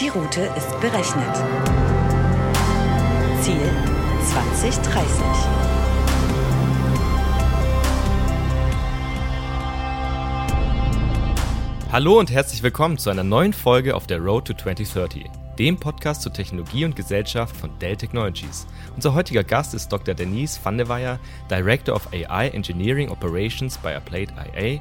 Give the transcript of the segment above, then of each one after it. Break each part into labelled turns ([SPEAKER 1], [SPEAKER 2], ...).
[SPEAKER 1] Die Route ist berechnet. Ziel 2030.
[SPEAKER 2] Hallo und herzlich willkommen zu einer neuen Folge auf der Road to 2030, dem Podcast zur Technologie und Gesellschaft von Dell Technologies. Unser heutiger Gast ist Dr. Denise van der Weyer, Director of AI Engineering Operations bei Applied IA,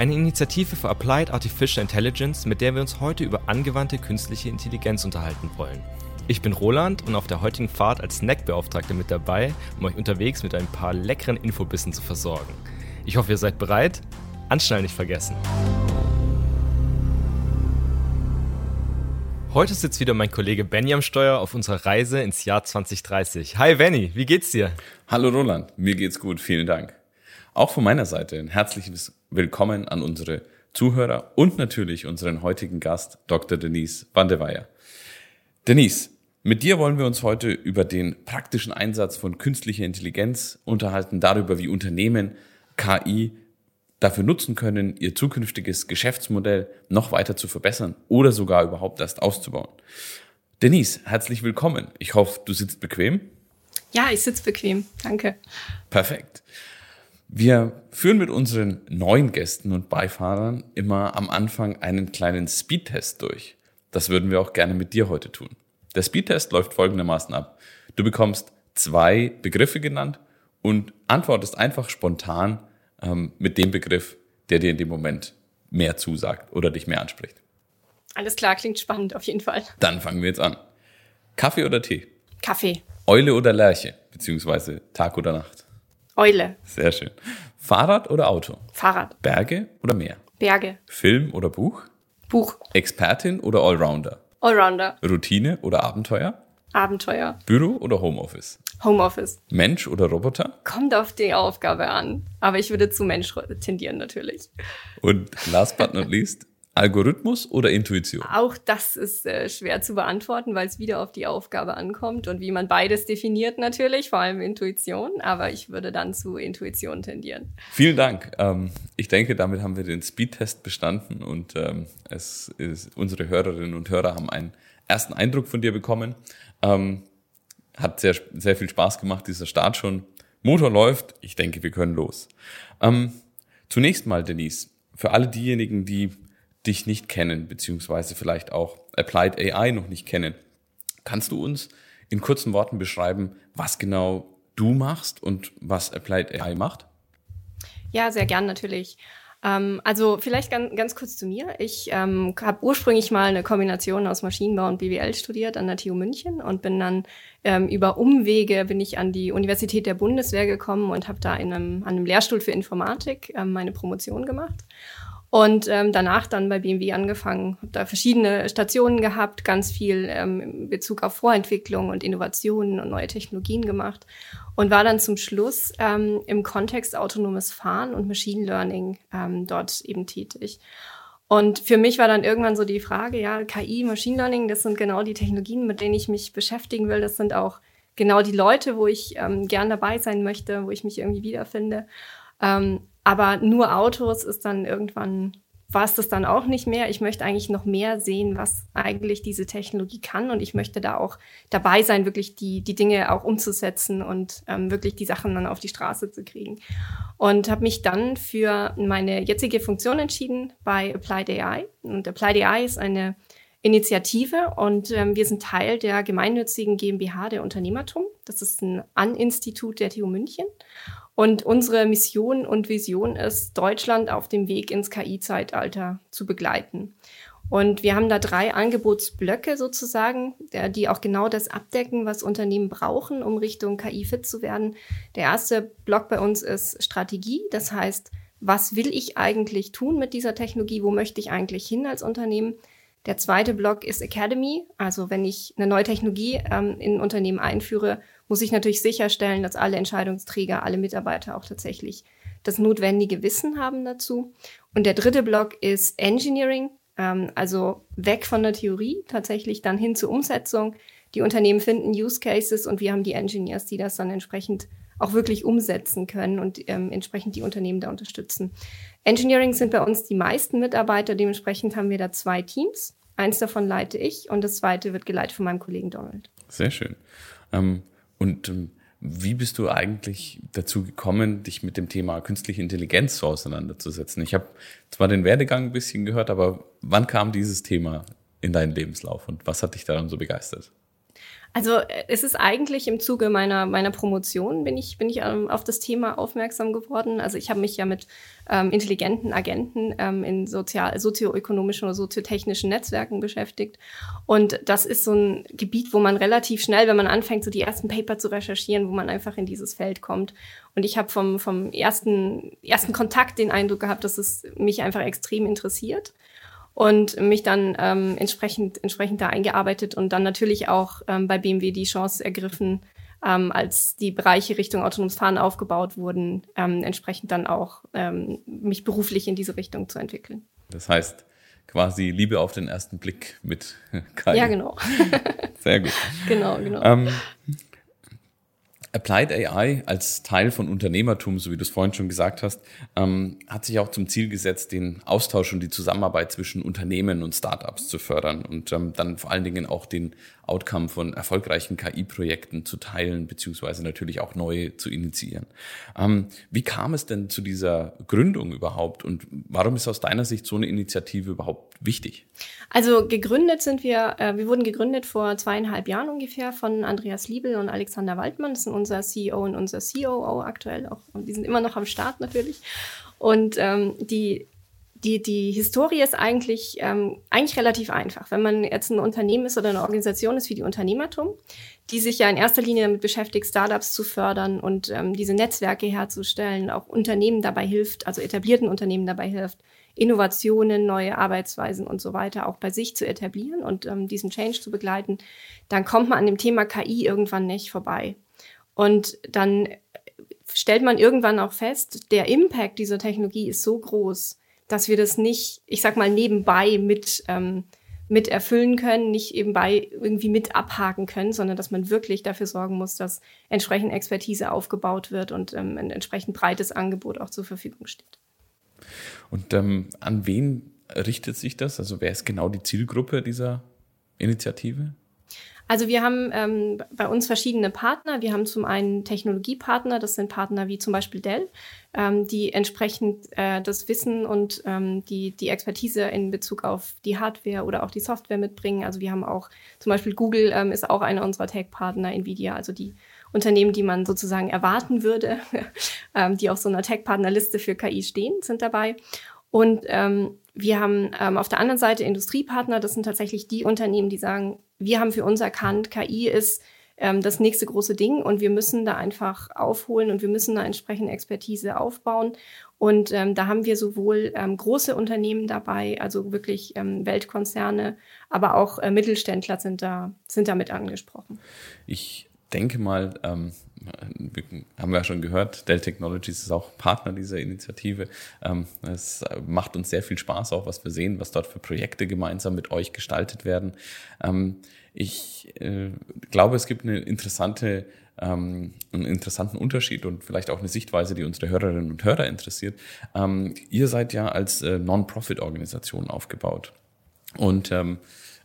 [SPEAKER 2] eine Initiative für Applied Artificial Intelligence, mit der wir uns heute über angewandte künstliche Intelligenz unterhalten wollen. Ich bin Roland und auf der heutigen Fahrt als Snackbeauftragter mit dabei, um euch unterwegs mit ein paar leckeren Infobissen zu versorgen. Ich hoffe, ihr seid bereit. Anschnallen nicht vergessen. Heute sitzt wieder mein Kollege Benny am Steuer auf unserer Reise ins Jahr 2030. Hi Benny, wie geht's dir?
[SPEAKER 3] Hallo Roland, mir geht's gut, vielen Dank. Auch von meiner Seite ein herzliches Willkommen an unsere Zuhörer und natürlich unseren heutigen Gast, Dr. Denise van der Weyer. Denise, mit dir wollen wir uns heute über den praktischen Einsatz von künstlicher Intelligenz unterhalten, darüber, wie Unternehmen KI dafür nutzen können, ihr zukünftiges Geschäftsmodell noch weiter zu verbessern oder sogar überhaupt erst auszubauen. Denise, herzlich willkommen. Ich hoffe, du sitzt bequem.
[SPEAKER 4] Ja, ich sitze bequem. Danke.
[SPEAKER 3] Perfekt. Wir führen mit unseren neuen Gästen und Beifahrern immer am Anfang einen kleinen Speedtest durch. Das würden wir auch gerne mit dir heute tun. Der Speedtest läuft folgendermaßen ab. Du bekommst zwei Begriffe genannt und antwortest einfach spontan ähm, mit dem Begriff, der dir in dem Moment mehr zusagt oder dich mehr anspricht.
[SPEAKER 4] Alles klar, klingt spannend auf jeden Fall.
[SPEAKER 3] Dann fangen wir jetzt an. Kaffee oder Tee?
[SPEAKER 4] Kaffee.
[SPEAKER 3] Eule oder Lerche, beziehungsweise Tag oder Nacht?
[SPEAKER 4] Eule.
[SPEAKER 3] Sehr schön. Fahrrad oder Auto?
[SPEAKER 4] Fahrrad.
[SPEAKER 3] Berge oder Meer?
[SPEAKER 4] Berge.
[SPEAKER 3] Film oder Buch?
[SPEAKER 4] Buch.
[SPEAKER 3] Expertin oder Allrounder?
[SPEAKER 4] Allrounder.
[SPEAKER 3] Routine oder Abenteuer?
[SPEAKER 4] Abenteuer.
[SPEAKER 3] Büro oder Homeoffice?
[SPEAKER 4] Homeoffice.
[SPEAKER 3] Mensch oder Roboter?
[SPEAKER 4] Kommt auf die Aufgabe an. Aber ich würde zu Mensch tendieren natürlich.
[SPEAKER 3] Und last but not least, Algorithmus oder Intuition?
[SPEAKER 4] Auch das ist äh, schwer zu beantworten, weil es wieder auf die Aufgabe ankommt und wie man beides definiert natürlich, vor allem Intuition. Aber ich würde dann zu Intuition tendieren.
[SPEAKER 3] Vielen Dank. Ähm, ich denke, damit haben wir den Speedtest bestanden und ähm, es ist, unsere Hörerinnen und Hörer haben einen ersten Eindruck von dir bekommen. Ähm, hat sehr, sehr viel Spaß gemacht, dieser Start schon. Motor läuft, ich denke, wir können los. Ähm, zunächst mal, Denise, für alle diejenigen, die dich nicht kennen, beziehungsweise vielleicht auch Applied AI noch nicht kennen, kannst du uns in kurzen Worten beschreiben, was genau du machst und was Applied AI macht?
[SPEAKER 4] Ja, sehr gern natürlich. Ähm, also vielleicht ganz, ganz kurz zu mir. Ich ähm, habe ursprünglich mal eine Kombination aus Maschinenbau und BWL studiert an der TU München und bin dann ähm, über Umwege bin ich an die Universität der Bundeswehr gekommen und habe da in einem, an einem Lehrstuhl für Informatik ähm, meine Promotion gemacht. Und ähm, danach dann bei BMW angefangen, habe da verschiedene Stationen gehabt, ganz viel ähm, in Bezug auf Vorentwicklung und Innovationen und neue Technologien gemacht und war dann zum Schluss ähm, im Kontext autonomes Fahren und Machine Learning ähm, dort eben tätig. Und für mich war dann irgendwann so die Frage, ja, KI, Machine Learning, das sind genau die Technologien, mit denen ich mich beschäftigen will. Das sind auch genau die Leute, wo ich ähm, gern dabei sein möchte, wo ich mich irgendwie wiederfinde. Ähm, aber nur Autos ist dann irgendwann, war es das dann auch nicht mehr. Ich möchte eigentlich noch mehr sehen, was eigentlich diese Technologie kann. Und ich möchte da auch dabei sein, wirklich die, die Dinge auch umzusetzen und ähm, wirklich die Sachen dann auf die Straße zu kriegen. Und habe mich dann für meine jetzige Funktion entschieden bei Applied AI. Und Applied AI ist eine Initiative und ähm, wir sind Teil der gemeinnützigen GmbH der Unternehmertum. Das ist ein An-Institut der TU München. Und unsere Mission und Vision ist, Deutschland auf dem Weg ins KI-Zeitalter zu begleiten. Und wir haben da drei Angebotsblöcke sozusagen, die auch genau das abdecken, was Unternehmen brauchen, um Richtung KI fit zu werden. Der erste Block bei uns ist Strategie. Das heißt, was will ich eigentlich tun mit dieser Technologie? Wo möchte ich eigentlich hin als Unternehmen? Der zweite Block ist Academy. Also wenn ich eine neue Technologie ähm, in ein Unternehmen einführe, muss ich natürlich sicherstellen, dass alle Entscheidungsträger, alle Mitarbeiter auch tatsächlich das notwendige Wissen haben dazu. Und der dritte Block ist Engineering, ähm, also weg von der Theorie, tatsächlich dann hin zur Umsetzung. Die Unternehmen finden Use Cases und wir haben die Engineers, die das dann entsprechend auch wirklich umsetzen können und ähm, entsprechend die Unternehmen da unterstützen. Engineering sind bei uns die meisten Mitarbeiter, dementsprechend haben wir da zwei Teams. Eins davon leite ich und das zweite wird geleitet von meinem Kollegen Donald.
[SPEAKER 3] Sehr schön. Ähm, und ähm, wie bist du eigentlich dazu gekommen, dich mit dem Thema künstliche Intelligenz so auseinanderzusetzen? Ich habe zwar den Werdegang ein bisschen gehört, aber wann kam dieses Thema in deinen Lebenslauf und was hat dich daran so begeistert?
[SPEAKER 4] Also äh, es ist eigentlich im Zuge meiner, meiner Promotion bin ich, bin ich ähm, auf das Thema aufmerksam geworden. Also ich habe mich ja mit ähm, intelligenten Agenten ähm, in sozial, sozioökonomischen oder soziotechnischen Netzwerken beschäftigt. Und das ist so ein Gebiet, wo man relativ schnell, wenn man anfängt, so die ersten Paper zu recherchieren, wo man einfach in dieses Feld kommt. Und ich habe vom, vom ersten, ersten Kontakt den Eindruck gehabt, dass es mich einfach extrem interessiert und mich dann ähm, entsprechend, entsprechend da eingearbeitet und dann natürlich auch ähm, bei BMW die Chance ergriffen, ähm, als die Bereiche Richtung autonomes Fahren aufgebaut wurden, ähm, entsprechend dann auch ähm, mich beruflich in diese Richtung zu entwickeln.
[SPEAKER 3] Das heißt, quasi Liebe auf den ersten Blick mit KI.
[SPEAKER 4] Ja, genau.
[SPEAKER 3] Sehr gut.
[SPEAKER 4] Genau, genau.
[SPEAKER 3] Ähm, Applied AI als Teil von Unternehmertum, so wie du es vorhin schon gesagt hast, ähm, hat sich auch zum Ziel gesetzt, den Austausch und die Zusammenarbeit zwischen Unternehmen und Startups zu fördern und ähm, dann vor allen Dingen auch den Outcome von erfolgreichen KI-Projekten zu teilen, beziehungsweise natürlich auch neue zu initiieren. Ähm, wie kam es denn zu dieser Gründung überhaupt und warum ist aus deiner Sicht so eine Initiative überhaupt wichtig?
[SPEAKER 4] Also gegründet sind wir, äh, wir wurden gegründet vor zweieinhalb Jahren ungefähr von Andreas Liebel und Alexander Waldmann. Das sind unser CEO und unser COO aktuell auch. Und die sind immer noch am Start natürlich. Und ähm, die die, die Historie ist eigentlich, ähm, eigentlich relativ einfach. Wenn man jetzt ein Unternehmen ist oder eine Organisation ist wie die Unternehmertum, die sich ja in erster Linie damit beschäftigt, Startups zu fördern und ähm, diese Netzwerke herzustellen, auch Unternehmen dabei hilft, also etablierten Unternehmen dabei hilft, Innovationen, neue Arbeitsweisen und so weiter auch bei sich zu etablieren und ähm, diesen Change zu begleiten, dann kommt man an dem Thema KI irgendwann nicht vorbei. Und dann stellt man irgendwann auch fest, der Impact dieser Technologie ist so groß, dass wir das nicht, ich sag mal, nebenbei mit, ähm, mit erfüllen können, nicht ebenbei irgendwie mit abhaken können, sondern dass man wirklich dafür sorgen muss, dass entsprechend Expertise aufgebaut wird und ähm, ein entsprechend breites Angebot auch zur Verfügung steht.
[SPEAKER 3] Und ähm, an wen richtet sich das? Also wer ist genau die Zielgruppe dieser Initiative?
[SPEAKER 4] Also wir haben ähm, bei uns verschiedene Partner. Wir haben zum einen Technologiepartner, das sind Partner wie zum Beispiel Dell, ähm, die entsprechend äh, das Wissen und ähm, die, die Expertise in Bezug auf die Hardware oder auch die Software mitbringen. Also wir haben auch zum Beispiel Google ähm, ist auch einer unserer Tech-Partner, Nvidia, also die Unternehmen, die man sozusagen erwarten würde, ähm, die auf so einer Tech-Partnerliste für KI stehen, sind dabei. Und ähm, wir haben ähm, auf der anderen Seite Industriepartner, das sind tatsächlich die Unternehmen, die sagen, wir haben für uns erkannt, KI ist ähm, das nächste große Ding und wir müssen da einfach aufholen und wir müssen da entsprechend Expertise aufbauen. Und ähm, da haben wir sowohl ähm, große Unternehmen dabei, also wirklich ähm, Weltkonzerne, aber auch äh, Mittelständler sind da, sind damit angesprochen.
[SPEAKER 3] Ich denke mal, ähm, haben wir ja schon gehört, Dell Technologies ist auch Partner dieser Initiative. Ähm, es macht uns sehr viel Spaß auch, was wir sehen, was dort für Projekte gemeinsam mit euch gestaltet werden. Ähm, ich äh, glaube, es gibt eine interessante ähm, einen interessanten Unterschied und vielleicht auch eine Sichtweise, die unsere Hörerinnen und Hörer interessiert. Ähm, ihr seid ja als äh, Non-Profit-Organisation aufgebaut. Und ähm,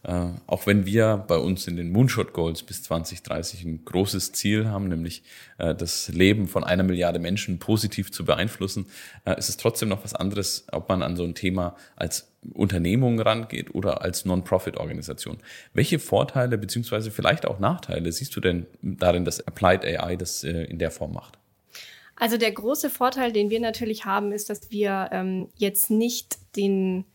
[SPEAKER 3] äh, auch wenn wir bei uns in den Moonshot Goals bis 2030 ein großes Ziel haben, nämlich äh, das Leben von einer Milliarde Menschen positiv zu beeinflussen, äh, ist es trotzdem noch was anderes, ob man an so ein Thema als Unternehmung rangeht oder als Non-Profit-Organisation. Welche Vorteile beziehungsweise vielleicht auch Nachteile siehst du denn darin, dass Applied AI das in der Form macht?
[SPEAKER 4] Also der große Vorteil, den wir natürlich haben, ist, dass wir ähm, jetzt nicht den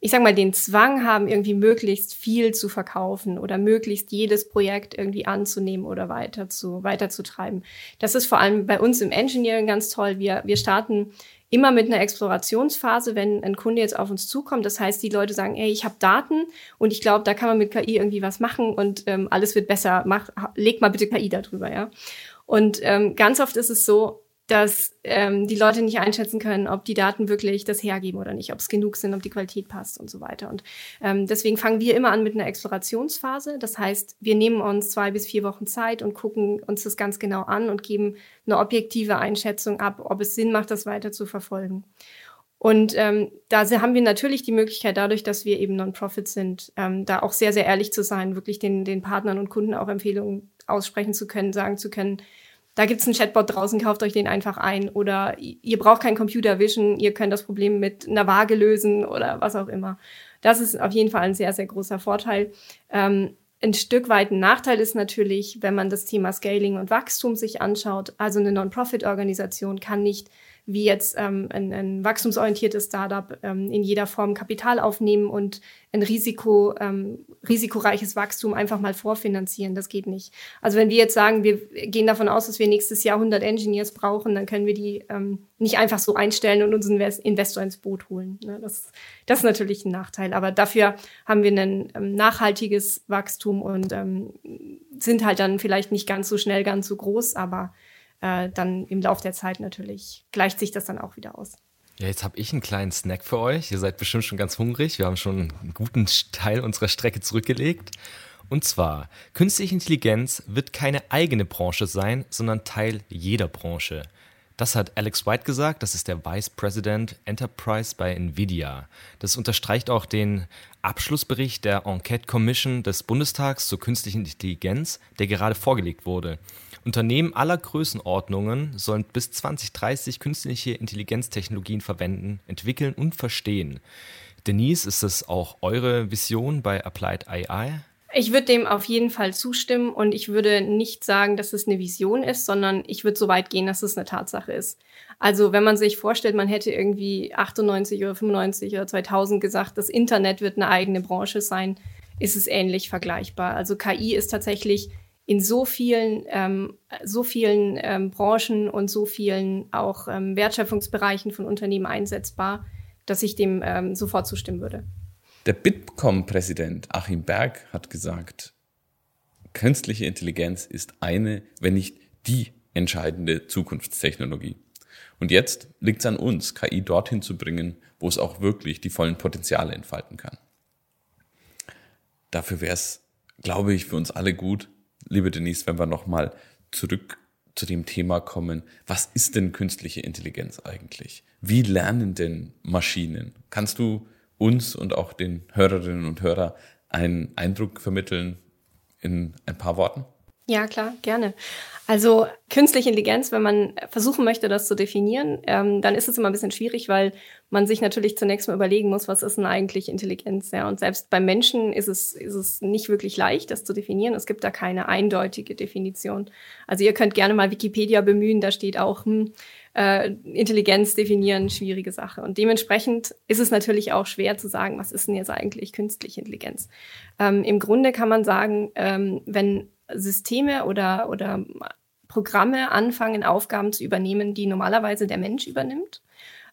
[SPEAKER 4] ich sag mal, den Zwang haben, irgendwie möglichst viel zu verkaufen oder möglichst jedes Projekt irgendwie anzunehmen oder weiter zu, weiterzutreiben. Das ist vor allem bei uns im Engineering ganz toll. Wir, wir starten immer mit einer Explorationsphase, wenn ein Kunde jetzt auf uns zukommt. Das heißt, die Leute sagen, ey, ich habe Daten und ich glaube, da kann man mit KI irgendwie was machen und ähm, alles wird besser. Mach, leg mal bitte KI darüber, ja. Und ähm, ganz oft ist es so, dass ähm, die Leute nicht einschätzen können, ob die Daten wirklich das hergeben oder nicht, ob es genug sind, ob die Qualität passt und so weiter. Und ähm, deswegen fangen wir immer an mit einer Explorationsphase. Das heißt, wir nehmen uns zwei bis vier Wochen Zeit und gucken uns das ganz genau an und geben eine objektive Einschätzung ab, ob es Sinn macht, das weiter zu verfolgen. Und ähm, da haben wir natürlich die Möglichkeit, dadurch, dass wir eben Non-Profit sind, ähm, da auch sehr, sehr ehrlich zu sein, wirklich den, den Partnern und Kunden auch Empfehlungen aussprechen zu können, sagen zu können, da gibt's einen Chatbot draußen, kauft euch den einfach ein. Oder ihr braucht kein Computer Vision, ihr könnt das Problem mit einer Waage lösen oder was auch immer. Das ist auf jeden Fall ein sehr, sehr großer Vorteil. Ähm, ein Stück weit ein Nachteil ist natürlich, wenn man das Thema Scaling und Wachstum sich anschaut. Also eine Non-Profit-Organisation kann nicht wie jetzt ähm, ein, ein wachstumsorientiertes Startup ähm, in jeder Form Kapital aufnehmen und ein Risiko, ähm, risikoreiches Wachstum einfach mal vorfinanzieren. Das geht nicht. Also wenn wir jetzt sagen, wir gehen davon aus, dass wir nächstes Jahr 100 Engineers brauchen, dann können wir die ähm, nicht einfach so einstellen und unseren Investor ins Boot holen. Ne? Das, das ist natürlich ein Nachteil. Aber dafür haben wir ein ähm, nachhaltiges Wachstum und ähm, sind halt dann vielleicht nicht ganz so schnell, ganz so groß, aber äh, dann im Laufe der Zeit natürlich gleicht sich das dann auch wieder aus.
[SPEAKER 2] Ja, jetzt habe ich einen kleinen Snack für euch. Ihr seid bestimmt schon ganz hungrig. Wir haben schon einen guten Teil unserer Strecke zurückgelegt. Und zwar, künstliche Intelligenz wird keine eigene Branche sein, sondern Teil jeder Branche. Das hat Alex White gesagt, das ist der Vice President Enterprise bei Nvidia. Das unterstreicht auch den Abschlussbericht der Enquete Commission des Bundestags zur künstlichen Intelligenz, der gerade vorgelegt wurde. Unternehmen aller Größenordnungen sollen bis 2030 künstliche Intelligenztechnologien verwenden, entwickeln und verstehen. Denise, ist das auch eure Vision bei Applied AI?
[SPEAKER 4] Ich würde dem auf jeden Fall zustimmen und ich würde nicht sagen, dass es eine Vision ist, sondern ich würde so weit gehen, dass es eine Tatsache ist. Also wenn man sich vorstellt, man hätte irgendwie 98 oder 95 oder 2000 gesagt, das Internet wird eine eigene Branche sein, ist es ähnlich vergleichbar. Also KI ist tatsächlich in so vielen, ähm, so vielen ähm, Branchen und so vielen auch ähm, Wertschöpfungsbereichen von Unternehmen einsetzbar, dass ich dem ähm, sofort zustimmen würde.
[SPEAKER 3] Der Bitkom-Präsident Achim Berg hat gesagt, künstliche Intelligenz ist eine, wenn nicht die entscheidende Zukunftstechnologie. Und jetzt liegt es an uns, KI dorthin zu bringen, wo es auch wirklich die vollen Potenziale entfalten kann. Dafür wäre es, glaube ich, für uns alle gut, liebe Denise, wenn wir nochmal zurück zu dem Thema kommen, was ist denn künstliche Intelligenz eigentlich? Wie lernen denn Maschinen? Kannst du uns und auch den Hörerinnen und Hörern einen Eindruck vermitteln in ein paar Worten?
[SPEAKER 4] Ja, klar, gerne. Also künstliche Intelligenz, wenn man versuchen möchte, das zu definieren, ähm, dann ist es immer ein bisschen schwierig, weil man sich natürlich zunächst mal überlegen muss, was ist denn eigentlich Intelligenz? Ja? Und selbst beim Menschen ist es, ist es nicht wirklich leicht, das zu definieren. Es gibt da keine eindeutige Definition. Also ihr könnt gerne mal Wikipedia bemühen, da steht auch, hm, äh, Intelligenz definieren, schwierige Sache. Und dementsprechend ist es natürlich auch schwer zu sagen, was ist denn jetzt eigentlich künstliche Intelligenz? Ähm, Im Grunde kann man sagen, ähm, wenn Systeme oder, oder Programme anfangen, Aufgaben zu übernehmen, die normalerweise der Mensch übernimmt.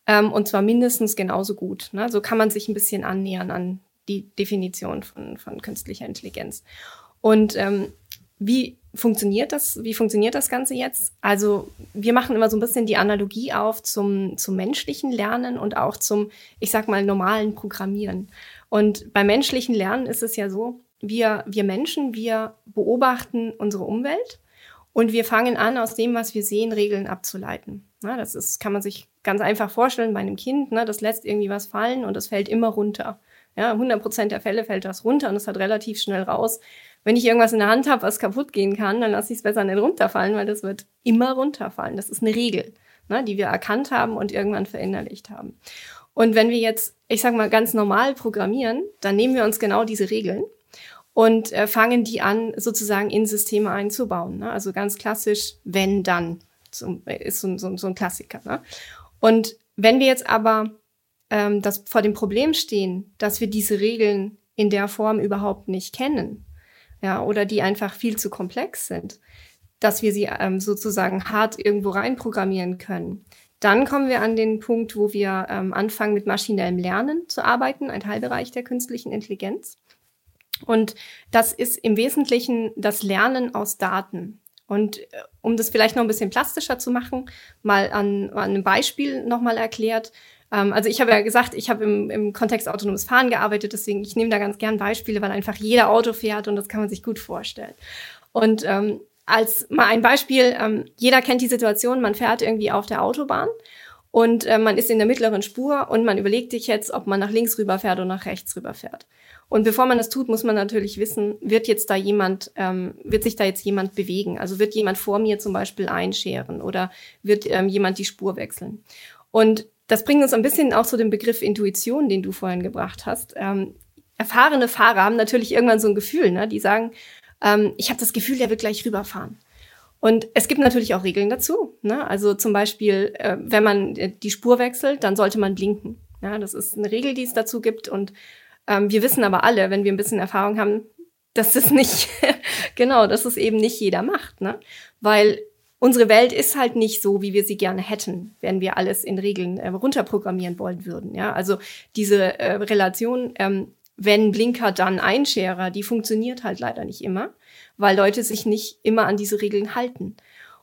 [SPEAKER 4] Ähm, und zwar mindestens genauso gut. Ne? So kann man sich ein bisschen annähern an die Definition von, von künstlicher Intelligenz. Und ähm, wie funktioniert das? Wie funktioniert das Ganze jetzt? Also wir machen immer so ein bisschen die Analogie auf zum, zum menschlichen Lernen und auch zum, ich sag mal, normalen Programmieren. Und beim menschlichen Lernen ist es ja so, wir, wir Menschen, wir beobachten unsere Umwelt und wir fangen an, aus dem, was wir sehen, Regeln abzuleiten. Na, das ist, kann man sich ganz einfach vorstellen bei einem Kind. Ne, das lässt irgendwie was fallen und das fällt immer runter. Ja, 100 Prozent der Fälle fällt das runter und es hat relativ schnell raus. Wenn ich irgendwas in der Hand habe, was kaputt gehen kann, dann lasse ich es besser nicht runterfallen, weil das wird immer runterfallen. Das ist eine Regel, ne, die wir erkannt haben und irgendwann verinnerlicht haben. Und wenn wir jetzt, ich sag mal, ganz normal programmieren, dann nehmen wir uns genau diese Regeln und äh, fangen die an, sozusagen in Systeme einzubauen. Ne? Also ganz klassisch, wenn dann, zum, ist so, so, so ein Klassiker. Ne? Und wenn wir jetzt aber ähm, das vor dem Problem stehen, dass wir diese Regeln in der Form überhaupt nicht kennen, ja, oder die einfach viel zu komplex sind, dass wir sie ähm, sozusagen hart irgendwo reinprogrammieren können, dann kommen wir an den Punkt, wo wir ähm, anfangen, mit maschinellem Lernen zu arbeiten, ein Teilbereich der künstlichen Intelligenz. Und das ist im Wesentlichen das Lernen aus Daten. Und äh, um das vielleicht noch ein bisschen plastischer zu machen, mal an, an einem Beispiel nochmal erklärt. Ähm, also ich habe ja gesagt, ich habe im, im Kontext autonomes Fahren gearbeitet, deswegen ich nehme da ganz gern Beispiele, weil einfach jeder Auto fährt und das kann man sich gut vorstellen. Und ähm, als mal ein Beispiel, ähm, jeder kennt die Situation, man fährt irgendwie auf der Autobahn und äh, man ist in der mittleren Spur und man überlegt sich jetzt, ob man nach links rüberfährt oder nach rechts rüberfährt. Und bevor man das tut, muss man natürlich wissen, wird jetzt da jemand, ähm, wird sich da jetzt jemand bewegen? Also wird jemand vor mir zum Beispiel einscheren oder wird ähm, jemand die Spur wechseln? Und das bringt uns ein bisschen auch zu dem Begriff Intuition, den du vorhin gebracht hast. Ähm, erfahrene Fahrer haben natürlich irgendwann so ein Gefühl, ne? die sagen, ähm, ich habe das Gefühl, der wird gleich rüberfahren. Und es gibt natürlich auch Regeln dazu. Ne? Also zum Beispiel, äh, wenn man die Spur wechselt, dann sollte man blinken. Ja, das ist eine Regel, die es dazu gibt. Und ähm, wir wissen aber alle, wenn wir ein bisschen Erfahrung haben, dass das nicht, genau, dass es eben nicht jeder macht, ne? Weil unsere Welt ist halt nicht so, wie wir sie gerne hätten, wenn wir alles in Regeln äh, runterprogrammieren wollen würden, ja? Also diese äh, Relation, ähm, wenn Blinker dann Einscherer, die funktioniert halt leider nicht immer, weil Leute sich nicht immer an diese Regeln halten.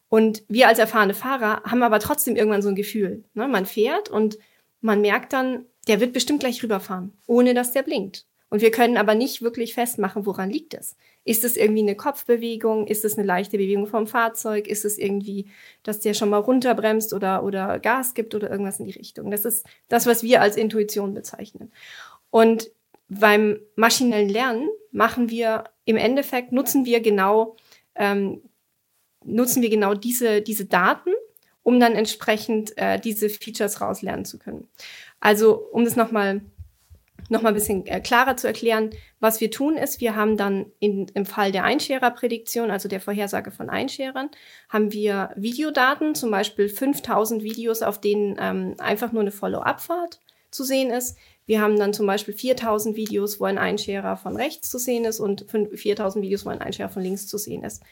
[SPEAKER 4] Und wir als erfahrene Fahrer haben aber trotzdem irgendwann so ein Gefühl. Ne? Man fährt und man merkt dann, der wird bestimmt gleich rüberfahren, ohne dass der blinkt. Und wir können aber nicht wirklich festmachen, woran liegt es. Ist es irgendwie eine Kopfbewegung? Ist es eine leichte Bewegung vom Fahrzeug? Ist es irgendwie, dass der schon mal runterbremst oder, oder Gas gibt oder irgendwas in die Richtung? Das ist das, was wir als Intuition bezeichnen. Und beim maschinellen Lernen machen wir im Endeffekt, nutzen wir genau, ähm, nutzen wir genau diese, diese Daten, um dann entsprechend äh, diese Features rauslernen zu können. Also, um das nochmal noch mal ein bisschen äh, klarer zu erklären, was wir tun ist, wir haben dann in, im Fall der Einschärerprädiktion, also der Vorhersage von Einscherern, haben wir Videodaten, zum Beispiel 5000 Videos, auf denen ähm, einfach nur eine Follow-up-Fahrt zu sehen ist. Wir haben dann zum Beispiel 4000 Videos, wo ein Einscherer von rechts zu sehen ist und 4000 Videos, wo ein Einscherer von links zu sehen ist.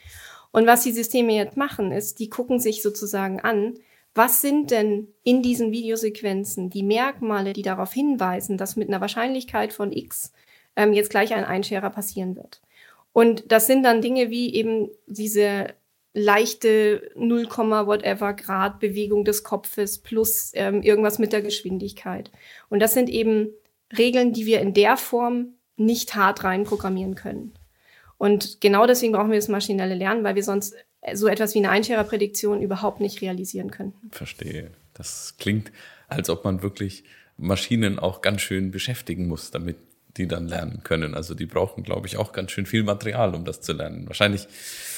[SPEAKER 4] Und was die Systeme jetzt machen, ist, die gucken sich sozusagen an, was sind denn in diesen Videosequenzen die Merkmale, die darauf hinweisen, dass mit einer Wahrscheinlichkeit von x ähm, jetzt gleich ein Einscherer passieren wird? Und das sind dann Dinge wie eben diese leichte 0, whatever Grad Bewegung des Kopfes plus ähm, irgendwas mit der Geschwindigkeit. Und das sind eben Regeln, die wir in der Form nicht hart reinprogrammieren können. Und genau deswegen brauchen wir das maschinelle Lernen, weil wir sonst so etwas wie eine Einschärerprädiktion überhaupt nicht realisieren könnten.
[SPEAKER 3] Verstehe. Das klingt, als ob man wirklich Maschinen auch ganz schön beschäftigen muss, damit die dann lernen können. Also die brauchen, glaube ich, auch ganz schön viel Material, um das zu lernen. Wahrscheinlich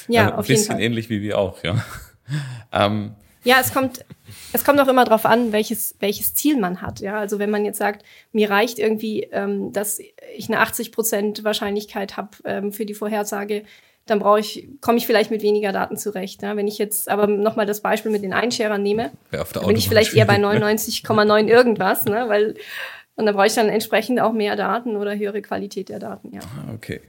[SPEAKER 3] ja, äh, ein bisschen ähnlich wie wir auch, ja.
[SPEAKER 4] ähm, ja, es kommt, es kommt auch immer darauf an, welches, welches Ziel man hat. Ja, also wenn man jetzt sagt, mir reicht irgendwie, ähm, dass ich eine 80 Prozent Wahrscheinlichkeit habe ähm, für die Vorhersage, dann brauche ich, komme ich vielleicht mit weniger Daten zurecht. Ja? Wenn ich jetzt aber nochmal das Beispiel mit den Einscherern nehme, ja, dann bin ich vielleicht eher bei 99,9 irgendwas, ne? weil und da brauche ich dann entsprechend auch mehr Daten oder höhere Qualität der Daten. Ja.
[SPEAKER 3] Ah, okay,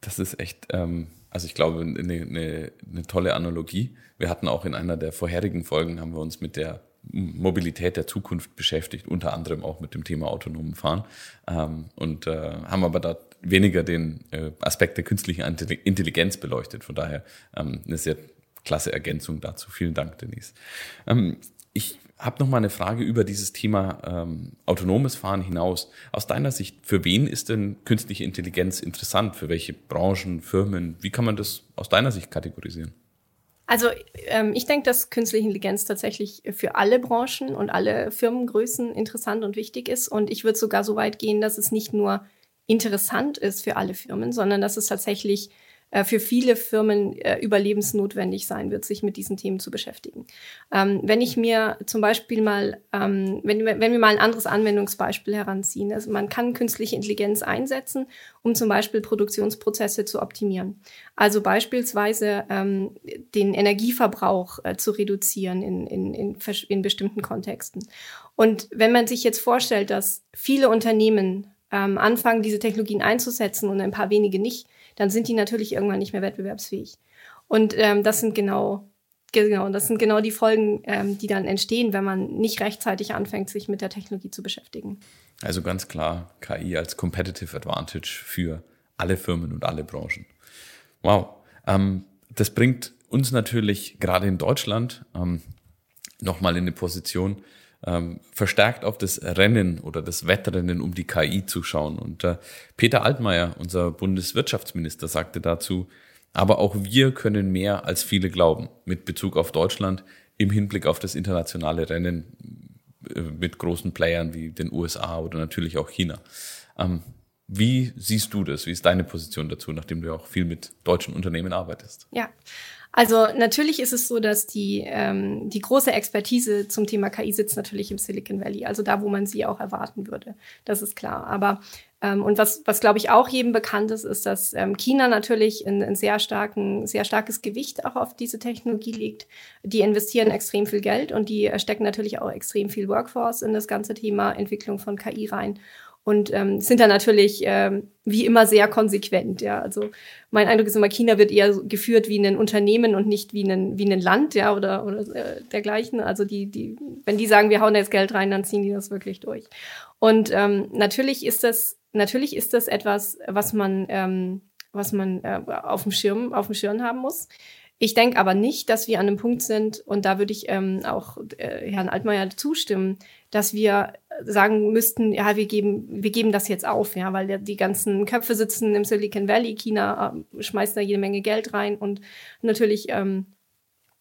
[SPEAKER 3] das ist echt, ähm, also ich glaube, eine, eine, eine tolle Analogie. Wir hatten auch in einer der vorherigen Folgen haben wir uns mit der Mobilität der Zukunft beschäftigt, unter anderem auch mit dem Thema autonomen Fahren ähm, und äh, haben aber da weniger den äh, Aspekt der künstlichen Intelligenz beleuchtet. Von daher ähm, eine sehr klasse Ergänzung dazu. Vielen Dank, Denise. Ähm, ich habe noch mal eine Frage über dieses Thema ähm, autonomes Fahren hinaus. Aus deiner Sicht, für wen ist denn künstliche Intelligenz interessant? Für welche Branchen, Firmen? Wie kann man das aus deiner Sicht kategorisieren?
[SPEAKER 4] Also ähm, ich denke, dass künstliche Intelligenz tatsächlich für alle Branchen und alle Firmengrößen interessant und wichtig ist. Und ich würde sogar so weit gehen, dass es nicht nur interessant ist für alle Firmen, sondern dass es tatsächlich äh, für viele Firmen äh, überlebensnotwendig sein wird, sich mit diesen Themen zu beschäftigen. Ähm, wenn ich mir zum Beispiel mal, ähm, wenn, wenn wir mal ein anderes Anwendungsbeispiel heranziehen, also man kann künstliche Intelligenz einsetzen, um zum Beispiel Produktionsprozesse zu optimieren. Also beispielsweise ähm, den Energieverbrauch äh, zu reduzieren in, in, in, in bestimmten Kontexten. Und wenn man sich jetzt vorstellt, dass viele Unternehmen ähm, anfangen, diese Technologien einzusetzen und ein paar wenige nicht, dann sind die natürlich irgendwann nicht mehr wettbewerbsfähig. Und ähm, das sind genau Genau, das sind genau die Folgen, ähm, die dann entstehen, wenn man nicht rechtzeitig anfängt, sich mit der Technologie zu beschäftigen.
[SPEAKER 3] Also ganz klar KI als Competitive Advantage für alle Firmen und alle Branchen. Wow. Ähm, das bringt uns natürlich gerade in Deutschland ähm, nochmal in eine Position, ähm, verstärkt auf das Rennen oder das Wettrennen um die KI zu schauen. Und äh, Peter Altmaier, unser Bundeswirtschaftsminister, sagte dazu, aber auch wir können mehr als viele glauben mit Bezug auf Deutschland im Hinblick auf das internationale Rennen äh, mit großen Playern wie den USA oder natürlich auch China. Ähm, wie siehst du das? Wie ist deine Position dazu, nachdem du auch viel mit deutschen Unternehmen arbeitest?
[SPEAKER 4] Ja, also natürlich ist es so, dass die, ähm, die große Expertise zum Thema KI sitzt natürlich im Silicon Valley, also da, wo man sie auch erwarten würde. Das ist klar. Aber ähm, und was, was glaube ich auch jedem bekannt ist, ist, dass ähm, China natürlich ein, ein sehr starken, sehr starkes Gewicht auch auf diese Technologie legt. Die investieren extrem viel Geld und die stecken natürlich auch extrem viel Workforce in das ganze Thema Entwicklung von KI rein und ähm, sind da natürlich ähm, wie immer sehr konsequent. Ja, also mein Eindruck ist immer, China wird eher geführt wie ein Unternehmen und nicht wie ein wie ein Land, ja oder oder äh, dergleichen. Also die die wenn die sagen, wir hauen da jetzt Geld rein, dann ziehen die das wirklich durch. Und ähm, natürlich ist das natürlich ist das etwas, was man ähm, was man äh, auf dem Schirm auf dem Schirm haben muss. Ich denke aber nicht, dass wir an einem Punkt sind, und da würde ich ähm, auch äh, Herrn Altmaier zustimmen, dass wir sagen müssten, ja, wir geben, wir geben das jetzt auf, ja, weil die ganzen Köpfe sitzen im Silicon Valley, China äh, schmeißt da jede Menge Geld rein und natürlich ähm,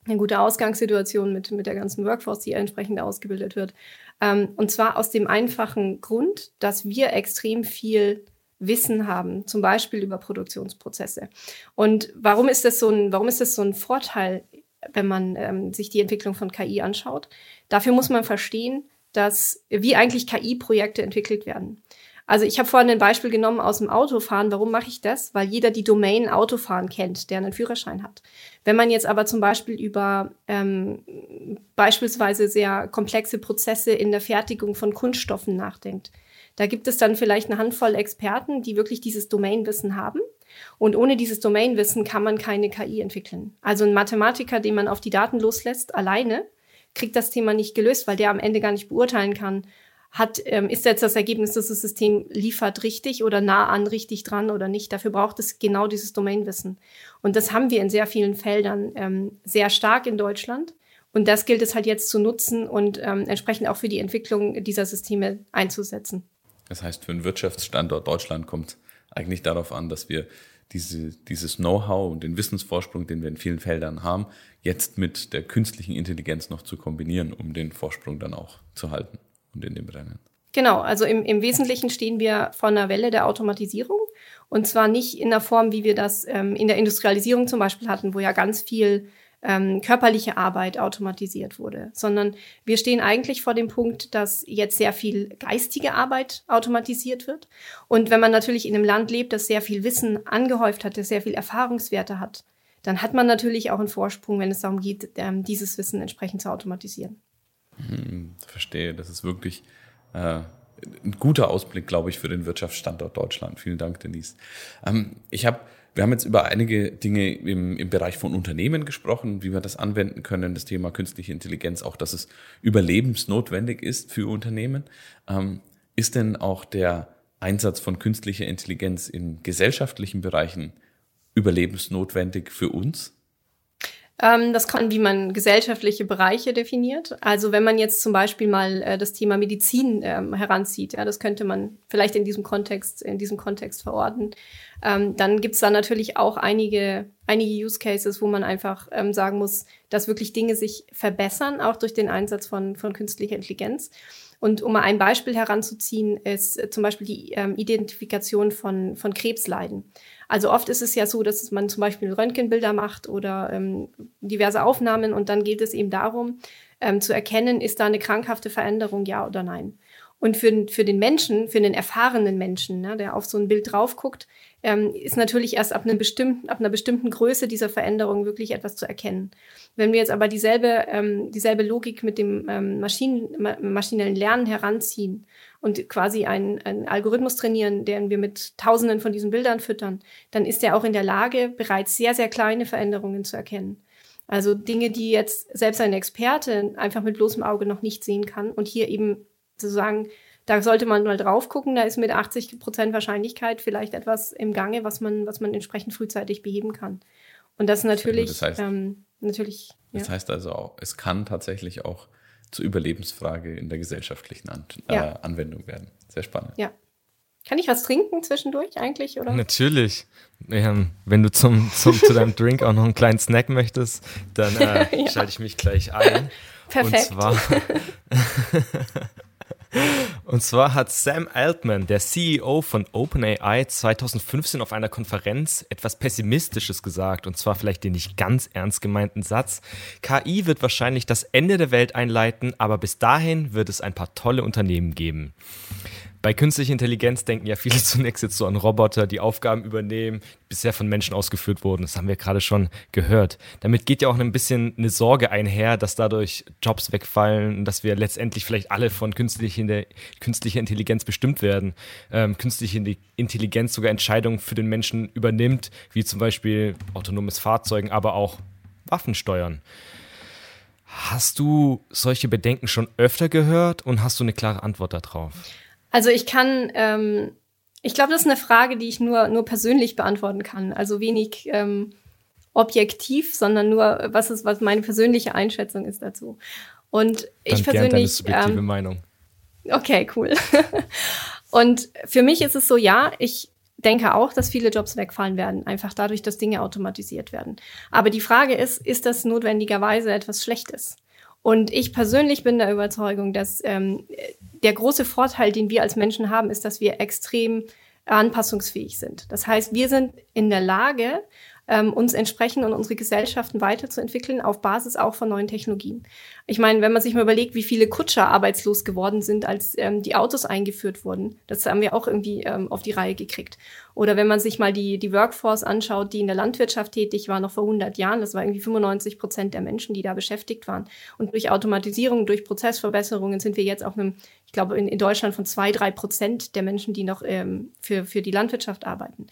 [SPEAKER 4] eine gute Ausgangssituation mit, mit der ganzen Workforce, die entsprechend ausgebildet wird. Ähm, und zwar aus dem einfachen Grund, dass wir extrem viel Wissen haben, zum Beispiel über Produktionsprozesse. Und warum ist das so ein, warum ist das so ein Vorteil, wenn man ähm, sich die Entwicklung von KI anschaut? Dafür muss man verstehen, dass wie eigentlich KI-Projekte entwickelt werden. Also ich habe vorhin ein Beispiel genommen aus dem Autofahren. Warum mache ich das? Weil jeder die Domain Autofahren kennt, der einen Führerschein hat. Wenn man jetzt aber zum Beispiel über ähm, beispielsweise sehr komplexe Prozesse in der Fertigung von Kunststoffen nachdenkt, da gibt es dann vielleicht eine Handvoll Experten, die wirklich dieses Domainwissen haben. Und ohne dieses Domainwissen kann man keine KI entwickeln. Also ein Mathematiker, den man auf die Daten loslässt, alleine, kriegt das Thema nicht gelöst, weil der am Ende gar nicht beurteilen kann, hat, ähm, ist jetzt das Ergebnis, das das System liefert, richtig oder nah an richtig dran oder nicht. Dafür braucht es genau dieses Domainwissen. Und das haben wir in sehr vielen Feldern ähm, sehr stark in Deutschland. Und das gilt es halt jetzt zu nutzen und ähm, entsprechend auch für die Entwicklung dieser Systeme einzusetzen.
[SPEAKER 3] Das heißt, für einen Wirtschaftsstandort Deutschland kommt eigentlich darauf an, dass wir diese, dieses Know-how und den Wissensvorsprung, den wir in vielen Feldern haben, jetzt mit der künstlichen Intelligenz noch zu kombinieren, um den Vorsprung dann auch zu halten und in dem Rennen.
[SPEAKER 4] Genau, also im, im Wesentlichen stehen wir vor einer Welle der Automatisierung und zwar nicht in der Form, wie wir das ähm, in der Industrialisierung zum Beispiel hatten, wo ja ganz viel ähm, körperliche Arbeit automatisiert wurde, sondern wir stehen eigentlich vor dem Punkt, dass jetzt sehr viel geistige Arbeit automatisiert wird. Und wenn man natürlich in einem Land lebt, das sehr viel Wissen angehäuft hat, das sehr viel Erfahrungswerte hat, dann hat man natürlich auch einen Vorsprung, wenn es darum geht, ähm, dieses Wissen entsprechend zu automatisieren.
[SPEAKER 3] Hm, verstehe, das ist wirklich äh, ein guter Ausblick, glaube ich, für den Wirtschaftsstandort Deutschland. Vielen Dank, Denise. Ähm, ich habe wir haben jetzt über einige Dinge im, im Bereich von Unternehmen gesprochen, wie wir das anwenden können, das Thema künstliche Intelligenz, auch dass es überlebensnotwendig ist für Unternehmen. Ähm, ist denn auch der Einsatz von künstlicher Intelligenz in gesellschaftlichen Bereichen überlebensnotwendig für uns?
[SPEAKER 4] Ähm, das kann, wie man gesellschaftliche Bereiche definiert. Also wenn man jetzt zum Beispiel mal äh, das Thema Medizin ähm, heranzieht, ja, das könnte man vielleicht in diesem Kontext, in diesem Kontext verorten. Ähm, dann gibt's da natürlich auch einige, einige Use Cases, wo man einfach ähm, sagen muss, dass wirklich Dinge sich verbessern, auch durch den Einsatz von, von künstlicher Intelligenz. Und um mal ein Beispiel heranzuziehen, ist äh, zum Beispiel die Identifikation von, von Krebsleiden. Also oft ist es ja so, dass man zum Beispiel Röntgenbilder macht oder ähm, diverse Aufnahmen und dann geht es eben darum, ähm, zu erkennen, ist da eine krankhafte Veränderung, ja oder nein. Und für, für den Menschen, für den erfahrenen Menschen, ne, der auf so ein Bild drauf guckt, ähm, ist natürlich erst ab, einem bestimmten, ab einer bestimmten Größe dieser Veränderung wirklich etwas zu erkennen. Wenn wir jetzt aber dieselbe, ähm, dieselbe Logik mit dem ähm, Maschinen, maschinellen Lernen heranziehen und quasi einen, einen Algorithmus trainieren, den wir mit Tausenden von diesen Bildern füttern, dann ist er auch in der Lage, bereits sehr, sehr kleine Veränderungen zu erkennen. Also Dinge, die jetzt selbst ein Experte einfach mit bloßem Auge noch nicht sehen kann und hier eben sozusagen da sollte man mal drauf gucken. Da ist mit 80 Prozent Wahrscheinlichkeit vielleicht etwas im Gange, was man, was man entsprechend frühzeitig beheben kann. Und das natürlich, das heißt, ähm, natürlich.
[SPEAKER 3] Ja. Das heißt also auch, es kann tatsächlich auch zur Überlebensfrage in der gesellschaftlichen An äh, ja. Anwendung werden. Sehr spannend.
[SPEAKER 4] Ja. Kann ich was trinken zwischendurch eigentlich? Oder?
[SPEAKER 2] Natürlich. Ähm, wenn du zum, zum, zu deinem Drink auch noch einen kleinen Snack möchtest, dann äh, ja. schalte ich mich gleich ein.
[SPEAKER 4] Perfekt.
[SPEAKER 2] Und zwar, und zwar hat Sam Altman, der CEO von OpenAI, 2015 auf einer Konferenz etwas Pessimistisches gesagt. Und zwar vielleicht den nicht ganz ernst gemeinten Satz. KI wird wahrscheinlich das Ende der Welt einleiten, aber bis dahin wird es ein paar tolle Unternehmen geben. Bei künstlicher Intelligenz denken ja viele zunächst jetzt so an Roboter, die Aufgaben übernehmen, die bisher von Menschen ausgeführt wurden. Das haben wir gerade schon gehört. Damit geht ja auch ein bisschen eine Sorge einher, dass dadurch Jobs wegfallen und dass wir letztendlich vielleicht alle von künstlicher, künstlicher Intelligenz bestimmt werden. Ähm, künstliche Intelligenz sogar Entscheidungen für den Menschen übernimmt, wie zum Beispiel autonomes Fahrzeugen, aber auch Waffensteuern. Hast du solche Bedenken schon öfter gehört und hast du eine klare Antwort darauf?
[SPEAKER 4] Also ich kann, ähm, ich glaube, das ist eine Frage, die ich nur, nur persönlich beantworten kann. Also wenig ähm, objektiv, sondern nur, was ist, was meine persönliche Einschätzung ist dazu. Und
[SPEAKER 2] Dann
[SPEAKER 4] ich persönlich.
[SPEAKER 2] Deine subjektive
[SPEAKER 4] ähm,
[SPEAKER 2] Meinung.
[SPEAKER 4] Okay, cool. Und für mich ist es so, ja, ich denke auch, dass viele Jobs wegfallen werden, einfach dadurch, dass Dinge automatisiert werden. Aber die Frage ist, ist das notwendigerweise etwas Schlechtes? Und ich persönlich bin der Überzeugung, dass ähm, der große Vorteil, den wir als Menschen haben, ist, dass wir extrem anpassungsfähig sind. Das heißt, wir sind in der Lage, ähm, uns entsprechend und unsere Gesellschaften weiterzuentwickeln auf Basis auch von neuen Technologien. Ich meine, wenn man sich mal überlegt, wie viele Kutscher arbeitslos geworden sind, als ähm, die Autos eingeführt wurden, das haben wir auch irgendwie ähm, auf die Reihe gekriegt. Oder wenn man sich mal die, die Workforce anschaut, die in der Landwirtschaft tätig war, noch vor 100 Jahren, das war irgendwie 95 Prozent der Menschen, die da beschäftigt waren. Und durch Automatisierung, durch Prozessverbesserungen sind wir jetzt auf einem, ich glaube, in, in Deutschland von zwei, drei Prozent der Menschen, die noch ähm, für, für die Landwirtschaft arbeiten.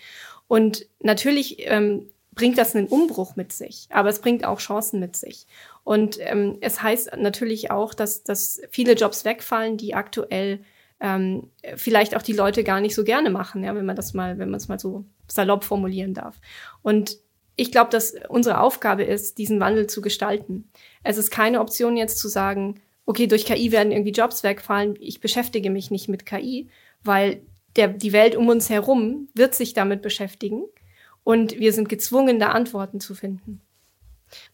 [SPEAKER 4] Und natürlich ähm, bringt das einen Umbruch mit sich, aber es bringt auch Chancen mit sich. Und ähm, es heißt natürlich auch, dass, dass viele Jobs wegfallen, die aktuell ähm, vielleicht auch die Leute gar nicht so gerne machen, ja, wenn man das mal, wenn man es mal so salopp formulieren darf. Und ich glaube, dass unsere Aufgabe ist, diesen Wandel zu gestalten. Es ist keine Option jetzt zu sagen, okay, durch KI werden irgendwie Jobs wegfallen, ich beschäftige mich nicht mit KI, weil der, die Welt um uns herum wird sich damit beschäftigen und wir sind gezwungen, da Antworten zu finden.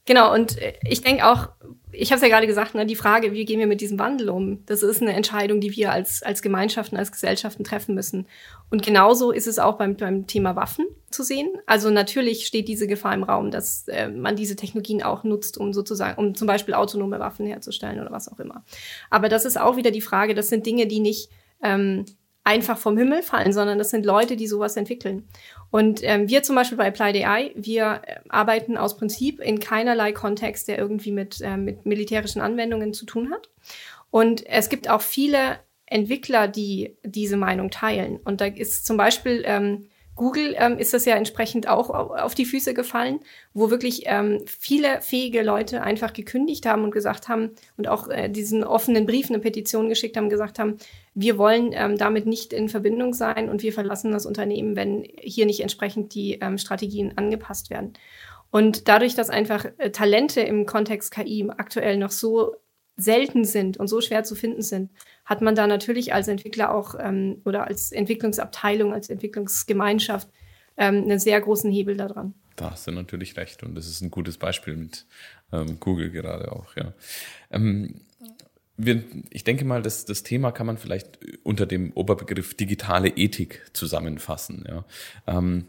[SPEAKER 4] Genau, und äh, ich denke auch, ich habe es ja gerade gesagt, ne, die Frage, wie gehen wir mit diesem Wandel um, das ist eine Entscheidung, die wir als, als Gemeinschaften, als Gesellschaften treffen müssen. Und genauso ist es auch beim, beim Thema Waffen zu sehen. Also natürlich steht diese Gefahr im Raum, dass äh, man diese Technologien auch nutzt, um sozusagen, um zum Beispiel autonome Waffen herzustellen oder was auch immer. Aber das ist auch wieder die Frage, das sind Dinge, die nicht ähm, einfach vom Himmel fallen, sondern das sind Leute, die sowas entwickeln. Und ähm, wir zum Beispiel bei Applied wir äh, arbeiten aus Prinzip in keinerlei Kontext, der irgendwie mit, äh, mit militärischen Anwendungen zu tun hat. Und es gibt auch viele Entwickler, die diese Meinung teilen. Und da ist zum Beispiel ähm, Google ähm, ist das ja entsprechend auch auf die Füße gefallen, wo wirklich ähm, viele fähige Leute einfach gekündigt haben und gesagt haben und auch äh, diesen offenen Brief, eine Petition geschickt haben, gesagt haben, wir wollen ähm, damit nicht in Verbindung sein und wir verlassen das Unternehmen, wenn hier nicht entsprechend die ähm, Strategien angepasst werden. Und dadurch, dass einfach äh, Talente im Kontext KI aktuell noch so selten sind und so schwer zu finden sind, hat man da natürlich als Entwickler auch ähm, oder als Entwicklungsabteilung, als Entwicklungsgemeinschaft ähm, einen sehr großen Hebel daran.
[SPEAKER 3] Da hast du natürlich recht und das ist ein gutes Beispiel mit ähm, Google gerade auch, ja. Ähm, wir, ich denke mal, das, das Thema kann man vielleicht unter dem Oberbegriff digitale Ethik zusammenfassen. Ja. Ähm,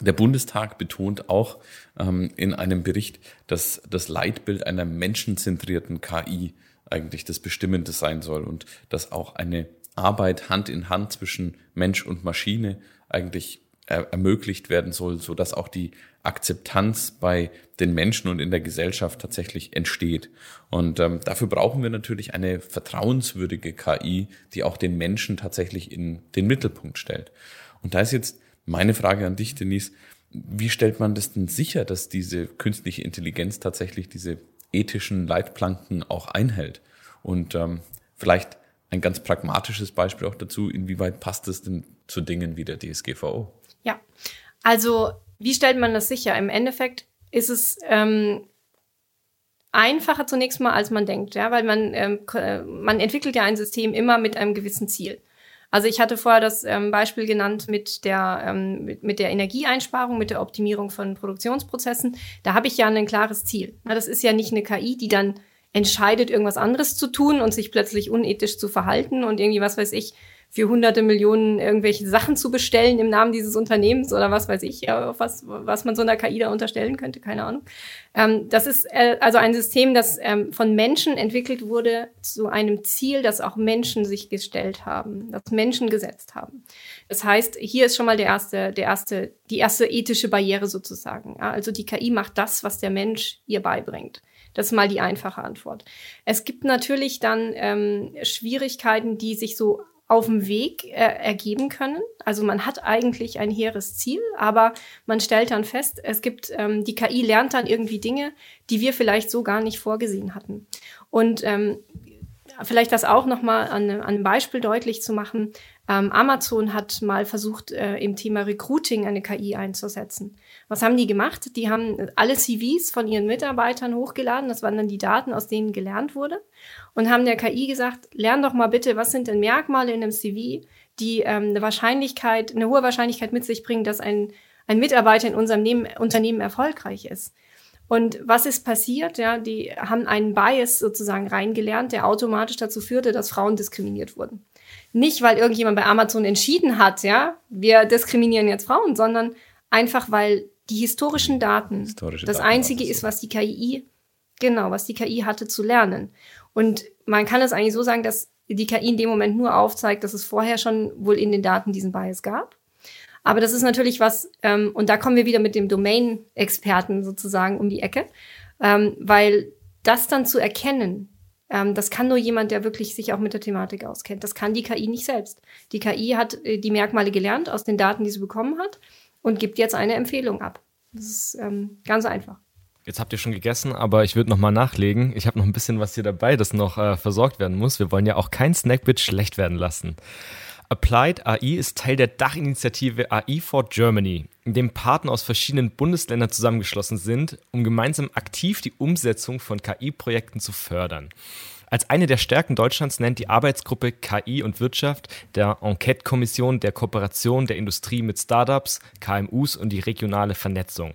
[SPEAKER 3] der Bundestag betont auch ähm, in einem Bericht, dass das Leitbild einer menschenzentrierten KI eigentlich das Bestimmende sein soll und dass auch eine Arbeit Hand in Hand zwischen Mensch und Maschine eigentlich er ermöglicht werden soll, so dass auch die Akzeptanz bei den Menschen und in der Gesellschaft tatsächlich entsteht. Und ähm, dafür brauchen wir natürlich eine vertrauenswürdige KI, die auch den Menschen tatsächlich in den Mittelpunkt stellt. Und da ist jetzt meine Frage an dich, Denise, wie stellt man das denn sicher, dass diese künstliche Intelligenz tatsächlich diese ethischen Leitplanken auch einhält? Und ähm, vielleicht ein ganz pragmatisches Beispiel auch dazu, inwieweit passt es denn zu Dingen wie der DSGVO?
[SPEAKER 4] Ja, also wie stellt man das sicher? Im Endeffekt ist es ähm, einfacher zunächst mal, als man denkt, ja, weil man, ähm, man entwickelt ja ein System immer mit einem gewissen Ziel. Also ich hatte vorher das ähm, Beispiel genannt mit der, ähm, mit, mit, der Energieeinsparung, mit der Optimierung von Produktionsprozessen. Da habe ich ja ein klares Ziel. Na, das ist ja nicht eine KI, die dann entscheidet, irgendwas anderes zu tun und sich plötzlich unethisch zu verhalten und irgendwie, was weiß ich, für hunderte Millionen irgendwelche Sachen zu bestellen im Namen dieses Unternehmens oder was weiß ich, was, was man so einer KI da unterstellen könnte, keine Ahnung. Ähm, das ist äh, also ein System, das ähm, von Menschen entwickelt wurde zu einem Ziel, das auch Menschen sich gestellt haben, das Menschen gesetzt haben. Das heißt, hier ist schon mal der erste, der erste, die erste ethische Barriere sozusagen. Ja? Also die KI macht das, was der Mensch ihr beibringt. Das ist mal die einfache Antwort. Es gibt natürlich dann ähm, Schwierigkeiten, die sich so auf dem Weg äh, ergeben können. Also man hat eigentlich ein hehres Ziel, aber man stellt dann fest, es gibt, ähm, die KI lernt dann irgendwie Dinge, die wir vielleicht so gar nicht vorgesehen hatten. Und ähm, vielleicht das auch nochmal an, an einem Beispiel deutlich zu machen. Ähm, Amazon hat mal versucht, äh, im Thema Recruiting eine KI einzusetzen. Was haben die gemacht? Die haben alle CVs von ihren Mitarbeitern hochgeladen. Das waren dann die Daten, aus denen gelernt wurde. Und haben der KI gesagt, lern doch mal bitte, was sind denn Merkmale in einem CV, die ähm, eine Wahrscheinlichkeit, eine hohe Wahrscheinlichkeit mit sich bringen, dass ein, ein Mitarbeiter in unserem Nehmen, Unternehmen erfolgreich ist. Und was ist passiert? Ja, die haben einen Bias sozusagen reingelernt, der automatisch dazu führte, dass Frauen diskriminiert wurden. Nicht, weil irgendjemand bei Amazon entschieden hat, ja, wir diskriminieren jetzt Frauen, sondern einfach, weil die historischen Daten Historische das Daten Einzige ist, was die KI, genau, was die KI hatte zu lernen. Und man kann es eigentlich so sagen, dass die KI in dem Moment nur aufzeigt, dass es vorher schon wohl in den Daten diesen Bias gab. Aber das ist natürlich was, ähm, und da kommen wir wieder mit dem Domain-Experten sozusagen um die Ecke, ähm, weil das dann zu erkennen, ähm, das kann nur jemand, der wirklich sich auch mit der Thematik auskennt. Das kann die KI nicht selbst. Die KI hat äh, die Merkmale gelernt aus den Daten, die sie bekommen hat und gibt jetzt eine Empfehlung ab. Das ist ähm, ganz einfach.
[SPEAKER 2] Jetzt habt ihr schon gegessen, aber ich würde noch mal nachlegen. Ich habe noch ein bisschen was hier dabei, das noch äh, versorgt werden muss. Wir wollen ja auch kein Snackbit schlecht werden lassen. Applied AI ist Teil der Dachinitiative AI for Germany, in dem Partner aus verschiedenen Bundesländern zusammengeschlossen sind, um gemeinsam aktiv die Umsetzung von KI-Projekten zu fördern. Als eine der Stärken Deutschlands nennt die Arbeitsgruppe KI und Wirtschaft der Enquete-Kommission der Kooperation der Industrie mit Startups, KMUs und die regionale Vernetzung.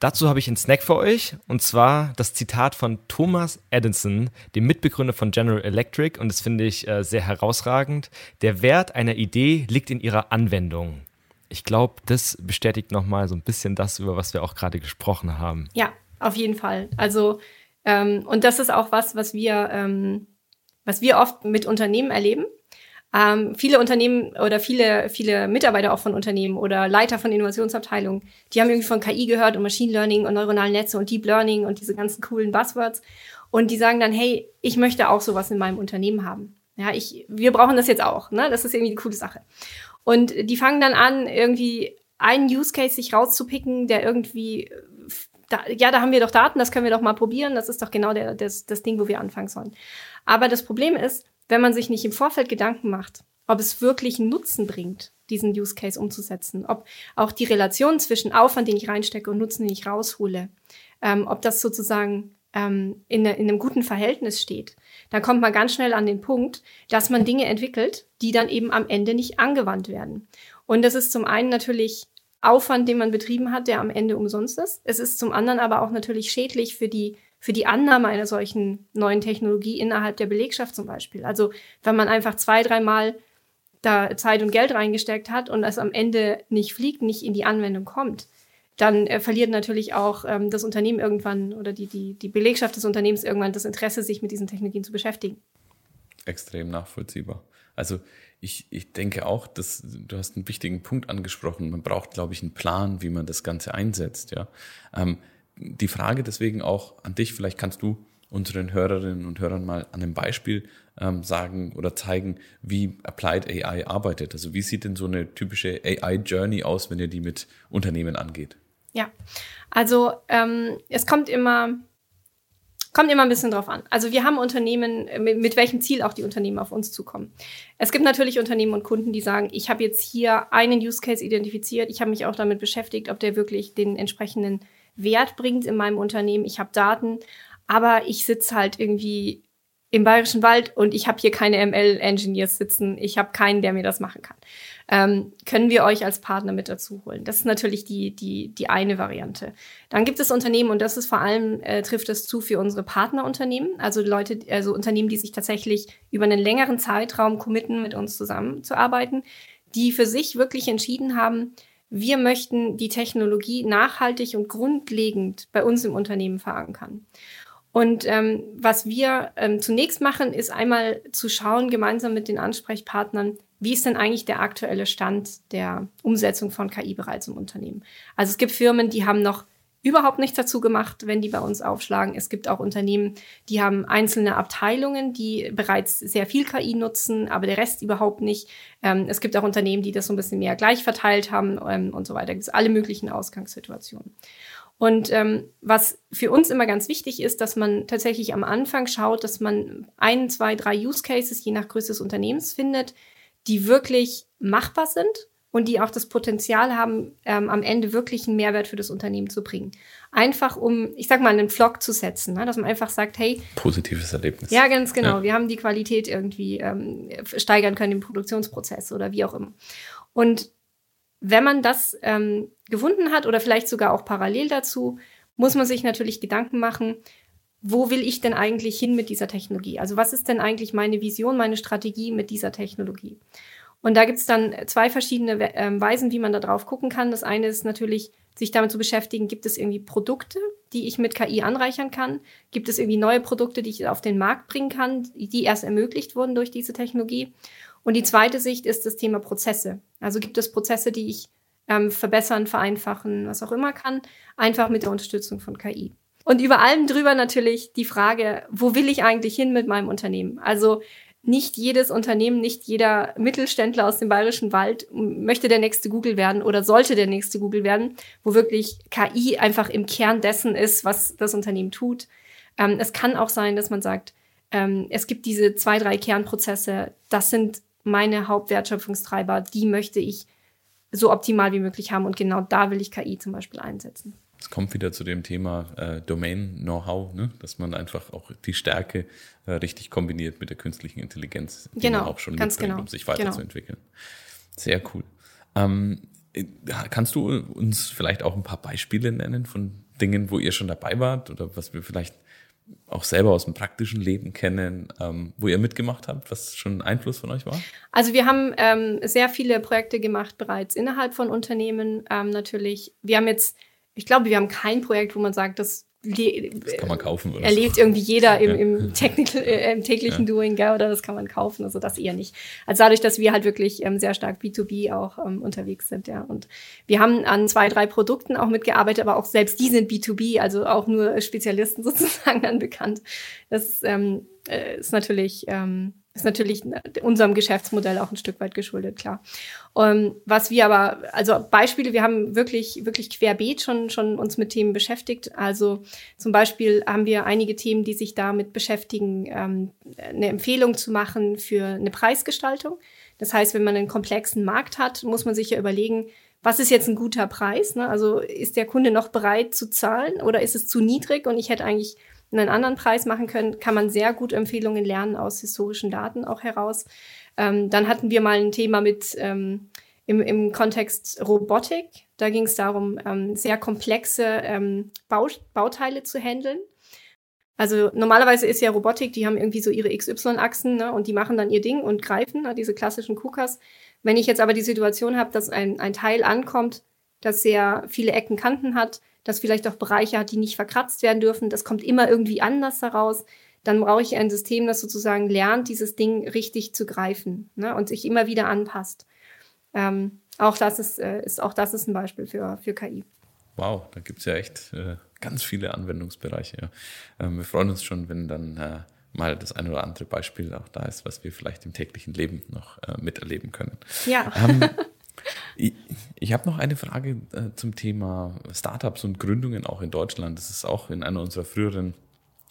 [SPEAKER 2] Dazu habe ich einen Snack für euch und zwar das Zitat von Thomas Edison, dem Mitbegründer von General Electric und das finde ich äh, sehr herausragend. Der Wert einer Idee liegt in ihrer Anwendung. Ich glaube, das bestätigt nochmal so ein bisschen das, über was wir auch gerade gesprochen haben.
[SPEAKER 4] Ja, auf jeden Fall. Also, ähm, und das ist auch was, was wir, ähm, was wir oft mit Unternehmen erleben. Ähm, viele Unternehmen oder viele, viele Mitarbeiter auch von Unternehmen oder Leiter von Innovationsabteilungen, die haben irgendwie von KI gehört und Machine Learning und neuronalen Netze und Deep Learning und diese ganzen coolen Buzzwords. Und die sagen dann, hey, ich möchte auch sowas in meinem Unternehmen haben. Ja, ich, wir brauchen das jetzt auch. Ne? Das ist irgendwie eine coole Sache. Und die fangen dann an, irgendwie einen Use Case sich rauszupicken, der irgendwie, da, ja, da haben wir doch Daten, das können wir doch mal probieren. Das ist doch genau der, das, das Ding, wo wir anfangen sollen. Aber das Problem ist, wenn man sich nicht im Vorfeld Gedanken macht, ob es wirklich einen Nutzen bringt, diesen Use Case umzusetzen, ob auch die Relation zwischen Aufwand, den ich reinstecke und Nutzen, den ich raushole, ähm, ob das sozusagen ähm, in, in einem guten Verhältnis steht, dann kommt man ganz schnell an den Punkt, dass man Dinge entwickelt, die dann eben am Ende nicht angewandt werden. Und das ist zum einen natürlich Aufwand, den man betrieben hat, der am Ende umsonst ist. Es ist zum anderen aber auch natürlich schädlich für die für die Annahme einer solchen neuen Technologie innerhalb der Belegschaft zum Beispiel. Also wenn man einfach zwei, dreimal da Zeit und Geld reingesteckt hat und es am Ende nicht fliegt, nicht in die Anwendung kommt, dann äh, verliert natürlich auch ähm, das Unternehmen irgendwann oder die, die, die Belegschaft des Unternehmens irgendwann das Interesse, sich mit diesen Technologien zu beschäftigen.
[SPEAKER 3] Extrem nachvollziehbar. Also ich, ich denke auch, dass du hast einen wichtigen Punkt angesprochen. Man braucht, glaube ich, einen Plan, wie man das Ganze einsetzt. Ja. Ähm, die Frage deswegen auch an dich, vielleicht kannst du unseren Hörerinnen und Hörern mal an einem Beispiel ähm, sagen oder zeigen, wie Applied AI arbeitet. Also wie sieht denn so eine typische AI-Journey aus, wenn ihr die mit Unternehmen angeht?
[SPEAKER 4] Ja, also ähm, es kommt immer, kommt immer ein bisschen drauf an. Also wir haben Unternehmen, mit, mit welchem Ziel auch die Unternehmen auf uns zukommen. Es gibt natürlich Unternehmen und Kunden, die sagen, ich habe jetzt hier einen Use Case identifiziert, ich habe mich auch damit beschäftigt, ob der wirklich den entsprechenden Wert bringt in meinem Unternehmen. Ich habe Daten, aber ich sitze halt irgendwie im Bayerischen Wald und ich habe hier keine ML-Engineers sitzen, ich habe keinen, der mir das machen kann. Ähm, können wir euch als Partner mit dazu holen? Das ist natürlich die, die, die eine Variante. Dann gibt es Unternehmen, und das ist vor allem, äh, trifft es zu für unsere Partnerunternehmen, also Leute, also Unternehmen, die sich tatsächlich über einen längeren Zeitraum committen, mit uns zusammenzuarbeiten, die für sich wirklich entschieden haben, wir möchten die Technologie nachhaltig und grundlegend bei uns im Unternehmen verankern. Und ähm, was wir ähm, zunächst machen, ist einmal zu schauen, gemeinsam mit den Ansprechpartnern, wie ist denn eigentlich der aktuelle Stand der Umsetzung von KI bereits im Unternehmen. Also es gibt Firmen, die haben noch überhaupt nichts dazu gemacht, wenn die bei uns aufschlagen. Es gibt auch Unternehmen, die haben einzelne Abteilungen, die bereits sehr viel KI nutzen, aber der Rest überhaupt nicht. Ähm, es gibt auch Unternehmen, die das so ein bisschen mehr gleich verteilt haben ähm, und so weiter. Es gibt alle möglichen Ausgangssituationen. Und ähm, was für uns immer ganz wichtig ist, dass man tatsächlich am Anfang schaut, dass man ein, zwei, drei Use Cases je nach Größe des Unternehmens findet, die wirklich machbar sind und die auch das Potenzial haben, ähm, am Ende wirklich einen Mehrwert für das Unternehmen zu bringen. Einfach um, ich sag mal, einen Vlog zu setzen, ne? dass man einfach sagt, hey.
[SPEAKER 3] Positives Erlebnis.
[SPEAKER 4] Ja, ganz genau. Ja. Wir haben die Qualität irgendwie ähm, steigern können im Produktionsprozess oder wie auch immer. Und wenn man das ähm, gefunden hat oder vielleicht sogar auch parallel dazu, muss man sich natürlich Gedanken machen, wo will ich denn eigentlich hin mit dieser Technologie? Also was ist denn eigentlich meine Vision, meine Strategie mit dieser Technologie? Und da gibt es dann zwei verschiedene äh, Weisen, wie man da drauf gucken kann. Das eine ist natürlich, sich damit zu beschäftigen, gibt es irgendwie Produkte, die ich mit KI anreichern kann? Gibt es irgendwie neue Produkte, die ich auf den Markt bringen kann, die erst ermöglicht wurden durch diese Technologie? Und die zweite Sicht ist das Thema Prozesse. Also gibt es Prozesse, die ich ähm, verbessern, vereinfachen, was auch immer kann, einfach mit der Unterstützung von KI. Und über allem drüber natürlich die Frage, wo will ich eigentlich hin mit meinem Unternehmen? Also nicht jedes Unternehmen, nicht jeder Mittelständler aus dem Bayerischen Wald möchte der nächste Google werden oder sollte der nächste Google werden, wo wirklich KI einfach im Kern dessen ist, was das Unternehmen tut. Ähm, es kann auch sein, dass man sagt, ähm, es gibt diese zwei, drei Kernprozesse, das sind meine Hauptwertschöpfungstreiber, die möchte ich so optimal wie möglich haben und genau da will ich KI zum Beispiel einsetzen.
[SPEAKER 3] Es kommt wieder zu dem Thema äh, Domain-Know-how, ne? dass man einfach auch die Stärke äh, richtig kombiniert mit der künstlichen Intelligenz, die
[SPEAKER 4] genau,
[SPEAKER 3] man auch schon
[SPEAKER 4] ganz
[SPEAKER 3] mitbringt,
[SPEAKER 4] genau,
[SPEAKER 3] um sich
[SPEAKER 4] genau.
[SPEAKER 3] weiterzuentwickeln. Sehr cool. Ähm, äh, kannst du uns vielleicht auch ein paar Beispiele nennen von Dingen, wo ihr schon dabei wart oder was wir vielleicht auch selber aus dem praktischen Leben kennen, ähm, wo ihr mitgemacht habt, was schon Einfluss von euch war?
[SPEAKER 4] Also wir haben ähm, sehr viele Projekte gemacht bereits innerhalb von Unternehmen ähm, natürlich. Wir haben jetzt, ich glaube, wir haben kein Projekt, wo man sagt, das
[SPEAKER 3] das kann man kaufen.
[SPEAKER 4] Oder erlebt so. irgendwie jeder im, im, Technical, äh, im täglichen ja. Doing, gell, oder das kann man kaufen, also das eher nicht. Also dadurch, dass wir halt wirklich ähm, sehr stark B2B auch ähm, unterwegs sind, ja. Und wir haben an zwei, drei Produkten auch mitgearbeitet, aber auch selbst die sind B2B, also auch nur Spezialisten sozusagen dann bekannt. Das ähm, äh, ist natürlich ähm, ist natürlich unserem Geschäftsmodell auch ein Stück weit geschuldet, klar. Um, ähm, was wir aber, also Beispiele, wir haben wirklich, wirklich querbeet schon, schon uns mit Themen beschäftigt. Also zum Beispiel haben wir einige Themen, die sich damit beschäftigen, ähm, eine Empfehlung zu machen für eine Preisgestaltung. Das heißt, wenn man einen komplexen Markt hat, muss man sich ja überlegen, was ist jetzt ein guter Preis? Ne? Also ist der Kunde noch bereit zu zahlen oder ist es zu niedrig und ich hätte eigentlich einen anderen Preis machen können, kann man sehr gut Empfehlungen lernen aus historischen Daten auch heraus. Ähm, dann hatten wir mal ein Thema mit ähm, im, im Kontext Robotik. Da ging es darum, ähm, sehr komplexe ähm, Bau, Bauteile zu handeln. Also normalerweise ist ja Robotik, die haben irgendwie so ihre XY-Achsen ne, und die machen dann ihr Ding und greifen, ne, diese klassischen KUKAs. Wenn ich jetzt aber die Situation habe, dass ein, ein Teil ankommt, das sehr viele Ecken, Kanten hat, das vielleicht auch Bereiche hat, die nicht verkratzt werden dürfen. Das kommt immer irgendwie anders heraus. Dann brauche ich ein System, das sozusagen lernt, dieses Ding richtig zu greifen ne, und sich immer wieder anpasst. Ähm, auch das ist, äh, ist, auch das ist ein Beispiel für, für KI.
[SPEAKER 3] Wow, da gibt es ja echt äh, ganz viele Anwendungsbereiche. Ja. Ähm, wir freuen uns schon, wenn dann äh, mal das ein oder andere Beispiel auch da ist, was wir vielleicht im täglichen Leben noch äh, miterleben können.
[SPEAKER 4] Ja.
[SPEAKER 3] Ähm, ich, ich habe noch eine Frage äh, zum Thema Startups und Gründungen auch in Deutschland. Das ist auch in einer unserer früheren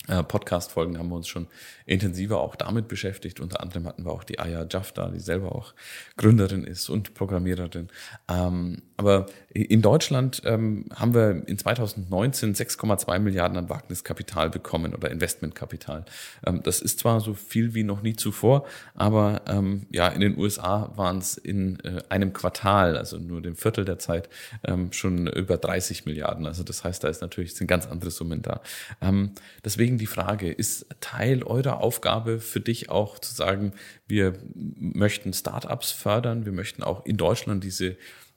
[SPEAKER 3] äh, Podcast-Folgen haben wir uns schon intensiver auch damit beschäftigt. Unter anderem hatten wir auch die Aya Jaff da, die selber auch Gründerin ist und Programmiererin. Ähm, aber in Deutschland ähm, haben wir in 2019 6,2 Milliarden an Wagniskapital bekommen oder Investmentkapital. Ähm, das ist zwar so viel wie noch nie zuvor, aber ähm, ja, in den USA waren es in äh, einem Quartal, also nur dem Viertel der Zeit, ähm, schon über 30 Milliarden. Also das heißt, da ist natürlich sind ganz andere Summen da. Ähm, deswegen die Frage, ist Teil eurer Aufgabe für dich auch zu sagen, wir möchten Startups fördern, wir möchten auch in Deutschland diese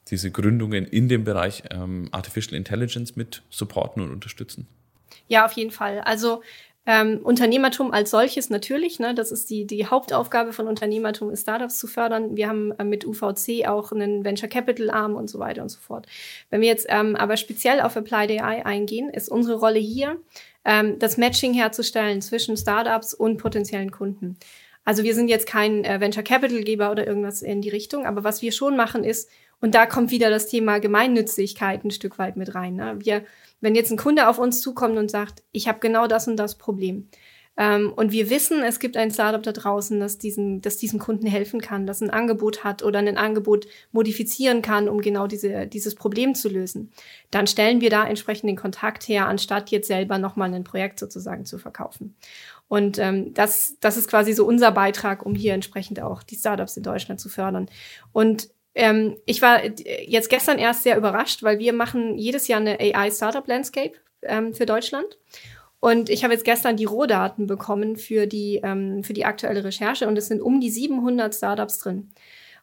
[SPEAKER 3] diese Gründungen in dem Bereich ähm, Artificial Intelligence mit supporten und unterstützen?
[SPEAKER 4] Ja, auf jeden Fall. Also ähm, Unternehmertum als solches natürlich, ne, das ist die, die Hauptaufgabe von Unternehmertum, ist Startups zu fördern. Wir haben äh, mit UVC auch einen Venture Capital Arm und so weiter und so fort. Wenn wir jetzt ähm, aber speziell auf Applied AI eingehen, ist unsere Rolle hier, ähm, das Matching herzustellen zwischen Startups und potenziellen Kunden. Also wir sind jetzt kein äh, Venture Capital Geber oder irgendwas in die Richtung, aber was wir schon machen ist, und da kommt wieder das Thema Gemeinnützigkeit ein Stück weit mit rein. Ne? Wir, wenn jetzt ein Kunde auf uns zukommt und sagt, ich habe genau das und das Problem, ähm, und wir wissen, es gibt ein Startup da draußen, das, diesen, das diesem Kunden helfen kann, das ein Angebot hat oder ein Angebot modifizieren kann, um genau diese, dieses Problem zu lösen. Dann stellen wir da entsprechend den Kontakt her, anstatt jetzt selber nochmal ein Projekt sozusagen zu verkaufen. Und ähm, das, das ist quasi so unser Beitrag, um hier entsprechend auch die Startups in Deutschland zu fördern. Und ähm, ich war jetzt gestern erst sehr überrascht, weil wir machen jedes Jahr eine AI Startup Landscape ähm, für Deutschland. Und ich habe jetzt gestern die Rohdaten bekommen für die, ähm, für die aktuelle Recherche und es sind um die 700 Startups drin.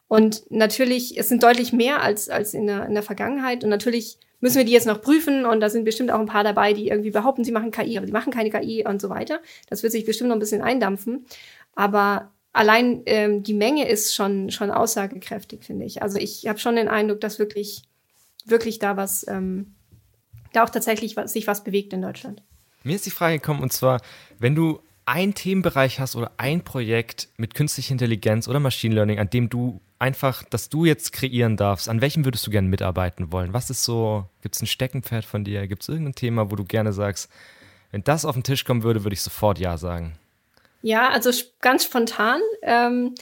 [SPEAKER 4] Und natürlich, es sind deutlich mehr als, als in, der, in der Vergangenheit. Und natürlich müssen wir die jetzt noch prüfen und da sind bestimmt auch ein paar dabei, die irgendwie behaupten, sie machen KI, aber sie machen keine KI und so weiter. Das wird sich bestimmt noch ein bisschen eindampfen. Aber allein ähm, die Menge ist schon, schon aussagekräftig, finde ich. Also ich habe schon den Eindruck, dass wirklich, wirklich da was, ähm, da auch tatsächlich was, sich was bewegt in Deutschland.
[SPEAKER 2] Mir ist die Frage gekommen, und zwar, wenn du einen Themenbereich hast oder ein Projekt mit künstlicher Intelligenz oder Machine Learning, an dem du einfach, dass du jetzt kreieren darfst, an welchem würdest du gerne mitarbeiten wollen? Was ist so, gibt es ein Steckenpferd von dir? Gibt es irgendein Thema, wo du gerne sagst, wenn das auf den Tisch kommen würde, würde ich sofort Ja sagen?
[SPEAKER 4] Ja, also ganz spontan. Ähm,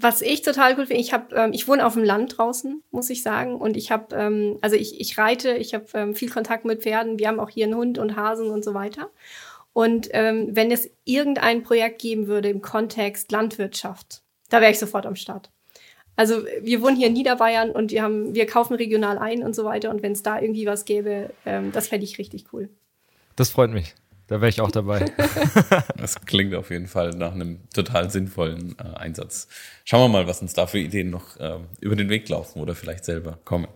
[SPEAKER 4] was ich total gut finde, ich habe, ähm, ich wohne auf dem Land draußen, muss ich sagen, und ich habe, ähm, also ich, ich reite, ich habe ähm, viel Kontakt mit Pferden. Wir haben auch hier einen Hund und Hasen und so weiter. Und ähm, wenn es irgendein Projekt geben würde im Kontext Landwirtschaft, da wäre ich sofort am Start. Also wir wohnen hier in Niederbayern und wir haben, wir kaufen regional ein und so weiter. Und wenn es da irgendwie was gäbe, ähm, das fände ich richtig cool.
[SPEAKER 2] Das freut mich. Da wäre ich auch dabei.
[SPEAKER 3] das klingt auf jeden Fall nach einem total sinnvollen äh, Einsatz. Schauen wir mal, was uns da für Ideen noch äh, über den Weg laufen oder vielleicht selber kommen.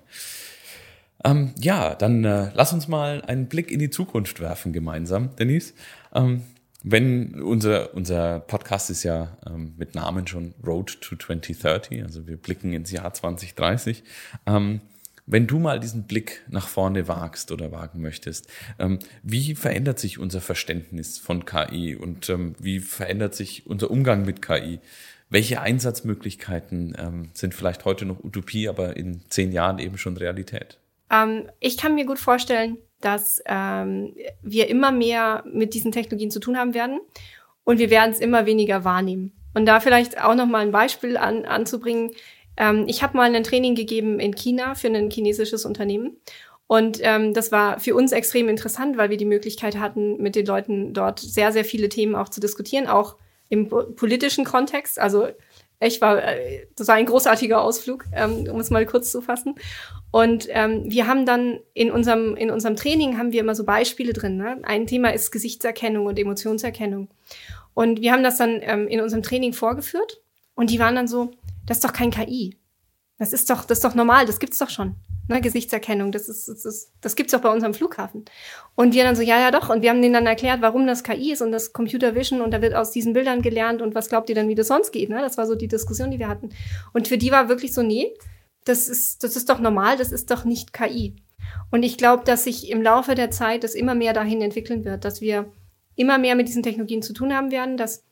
[SPEAKER 3] Ähm, ja, dann äh, lass uns mal einen Blick in die Zukunft werfen gemeinsam, Denise. Ähm, wenn unser, unser Podcast ist ja ähm, mit Namen schon Road to 2030, also wir blicken ins Jahr 2030. Ähm, wenn du mal diesen Blick nach vorne wagst oder wagen möchtest, ähm, wie verändert sich unser Verständnis von KI und ähm, wie verändert sich unser Umgang mit KI? Welche Einsatzmöglichkeiten ähm, sind vielleicht heute noch Utopie, aber in zehn Jahren eben schon Realität?
[SPEAKER 4] Ich kann mir gut vorstellen, dass wir immer mehr mit diesen Technologien zu tun haben werden und wir werden es immer weniger wahrnehmen. Und da vielleicht auch noch mal ein Beispiel an, anzubringen. Ähm, ich habe mal ein Training gegeben in China für ein chinesisches Unternehmen. Und ähm, das war für uns extrem interessant, weil wir die Möglichkeit hatten, mit den Leuten dort sehr, sehr viele Themen auch zu diskutieren, auch im politischen Kontext. Also echt war, äh, das war ein großartiger Ausflug, ähm, um es mal kurz zu fassen. Und ähm, wir haben dann in unserem, in unserem Training haben wir immer so Beispiele drin. Ne? Ein Thema ist Gesichtserkennung und Emotionserkennung. Und wir haben das dann ähm, in unserem Training vorgeführt und die waren dann so, das ist doch kein KI. Das ist doch, das ist doch normal, das gibt's doch schon. Ne, Gesichtserkennung, das ist, das ist, das gibt's doch bei unserem Flughafen. Und wir dann so, ja, ja, doch. Und wir haben denen dann erklärt, warum das KI ist und das Computer Vision und da wird aus diesen Bildern gelernt und was glaubt ihr dann, wie das sonst geht, ne? Das war so die Diskussion, die wir hatten. Und für die war wirklich so, nee, das ist, das ist doch normal, das ist doch nicht KI. Und ich glaube, dass sich im Laufe der Zeit das immer mehr dahin entwickeln wird, dass wir immer mehr mit diesen Technologien zu tun haben werden, dass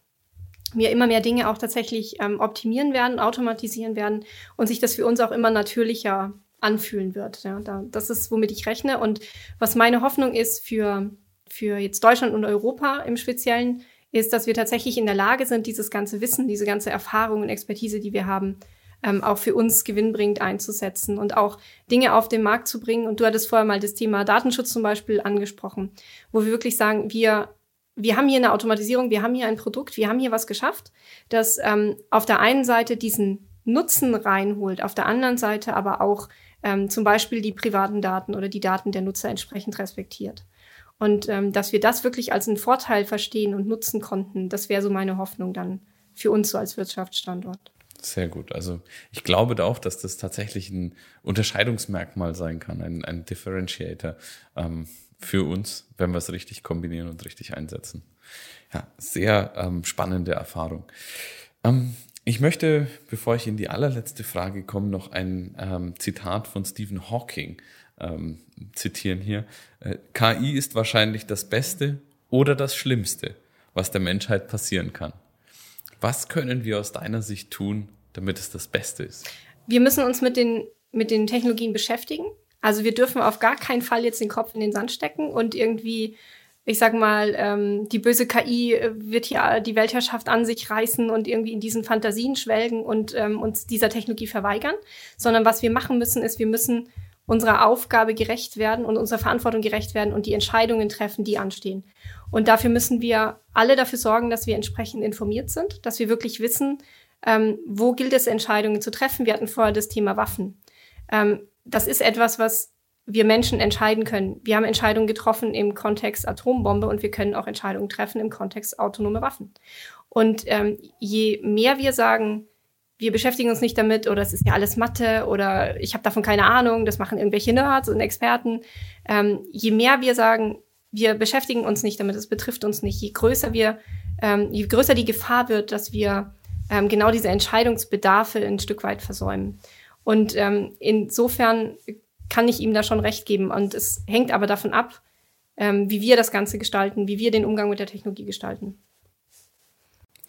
[SPEAKER 4] wir immer mehr Dinge auch tatsächlich ähm, optimieren werden, automatisieren werden und sich das für uns auch immer natürlicher anfühlen wird. Ja, da, das ist, womit ich rechne. Und was meine Hoffnung ist für, für jetzt Deutschland und Europa im Speziellen, ist, dass wir tatsächlich in der Lage sind, dieses ganze Wissen, diese ganze Erfahrung und Expertise, die wir haben, ähm, auch für uns gewinnbringend einzusetzen und auch Dinge auf den Markt zu bringen. Und du hattest vorher mal das Thema Datenschutz zum Beispiel angesprochen, wo wir wirklich sagen, wir wir haben hier eine Automatisierung, wir haben hier ein Produkt, wir haben hier was geschafft, das ähm, auf der einen Seite diesen Nutzen reinholt, auf der anderen Seite aber auch ähm, zum Beispiel die privaten Daten oder die Daten der Nutzer entsprechend respektiert. Und ähm, dass wir das wirklich als einen Vorteil verstehen und nutzen konnten, das wäre so meine Hoffnung dann für uns so als Wirtschaftsstandort.
[SPEAKER 3] Sehr gut. Also ich glaube auch, dass das tatsächlich ein Unterscheidungsmerkmal sein kann, ein, ein Differentiator ähm, für uns, wenn wir es richtig kombinieren und richtig einsetzen. Ja, sehr ähm, spannende Erfahrung. Ähm, ich möchte, bevor ich in die allerletzte Frage komme, noch ein ähm, Zitat von Stephen Hawking ähm, zitieren hier. Äh, KI ist wahrscheinlich das Beste oder das Schlimmste, was der Menschheit passieren kann. Was können wir aus deiner Sicht tun, damit es das Beste ist?
[SPEAKER 4] Wir müssen uns mit den, mit den Technologien beschäftigen. Also wir dürfen auf gar keinen Fall jetzt den Kopf in den Sand stecken und irgendwie ich sag mal, ähm, die böse KI wird hier die Weltherrschaft an sich reißen und irgendwie in diesen Fantasien schwelgen und ähm, uns dieser Technologie verweigern, sondern was wir machen müssen, ist, wir müssen unserer Aufgabe gerecht werden und unserer Verantwortung gerecht werden und die Entscheidungen treffen, die anstehen. Und dafür müssen wir alle dafür sorgen, dass wir entsprechend informiert sind, dass wir wirklich wissen, ähm, wo gilt es, Entscheidungen zu treffen. Wir hatten vorher das Thema Waffen. Ähm, das ist etwas, was wir Menschen entscheiden können. Wir haben Entscheidungen getroffen im Kontext Atombombe und wir können auch Entscheidungen treffen im Kontext autonome Waffen. Und ähm, je mehr wir sagen, wir beschäftigen uns nicht damit oder es ist ja alles Mathe oder ich habe davon keine Ahnung, das machen irgendwelche Nerds und Experten, ähm, je mehr wir sagen, wir beschäftigen uns nicht damit, es betrifft uns nicht, je größer wir, ähm, je größer die Gefahr wird, dass wir ähm, genau diese Entscheidungsbedarfe ein Stück weit versäumen. Und ähm, insofern kann ich ihm da schon recht geben. Und es hängt aber davon ab, ähm, wie wir das Ganze gestalten, wie wir den Umgang mit der Technologie gestalten.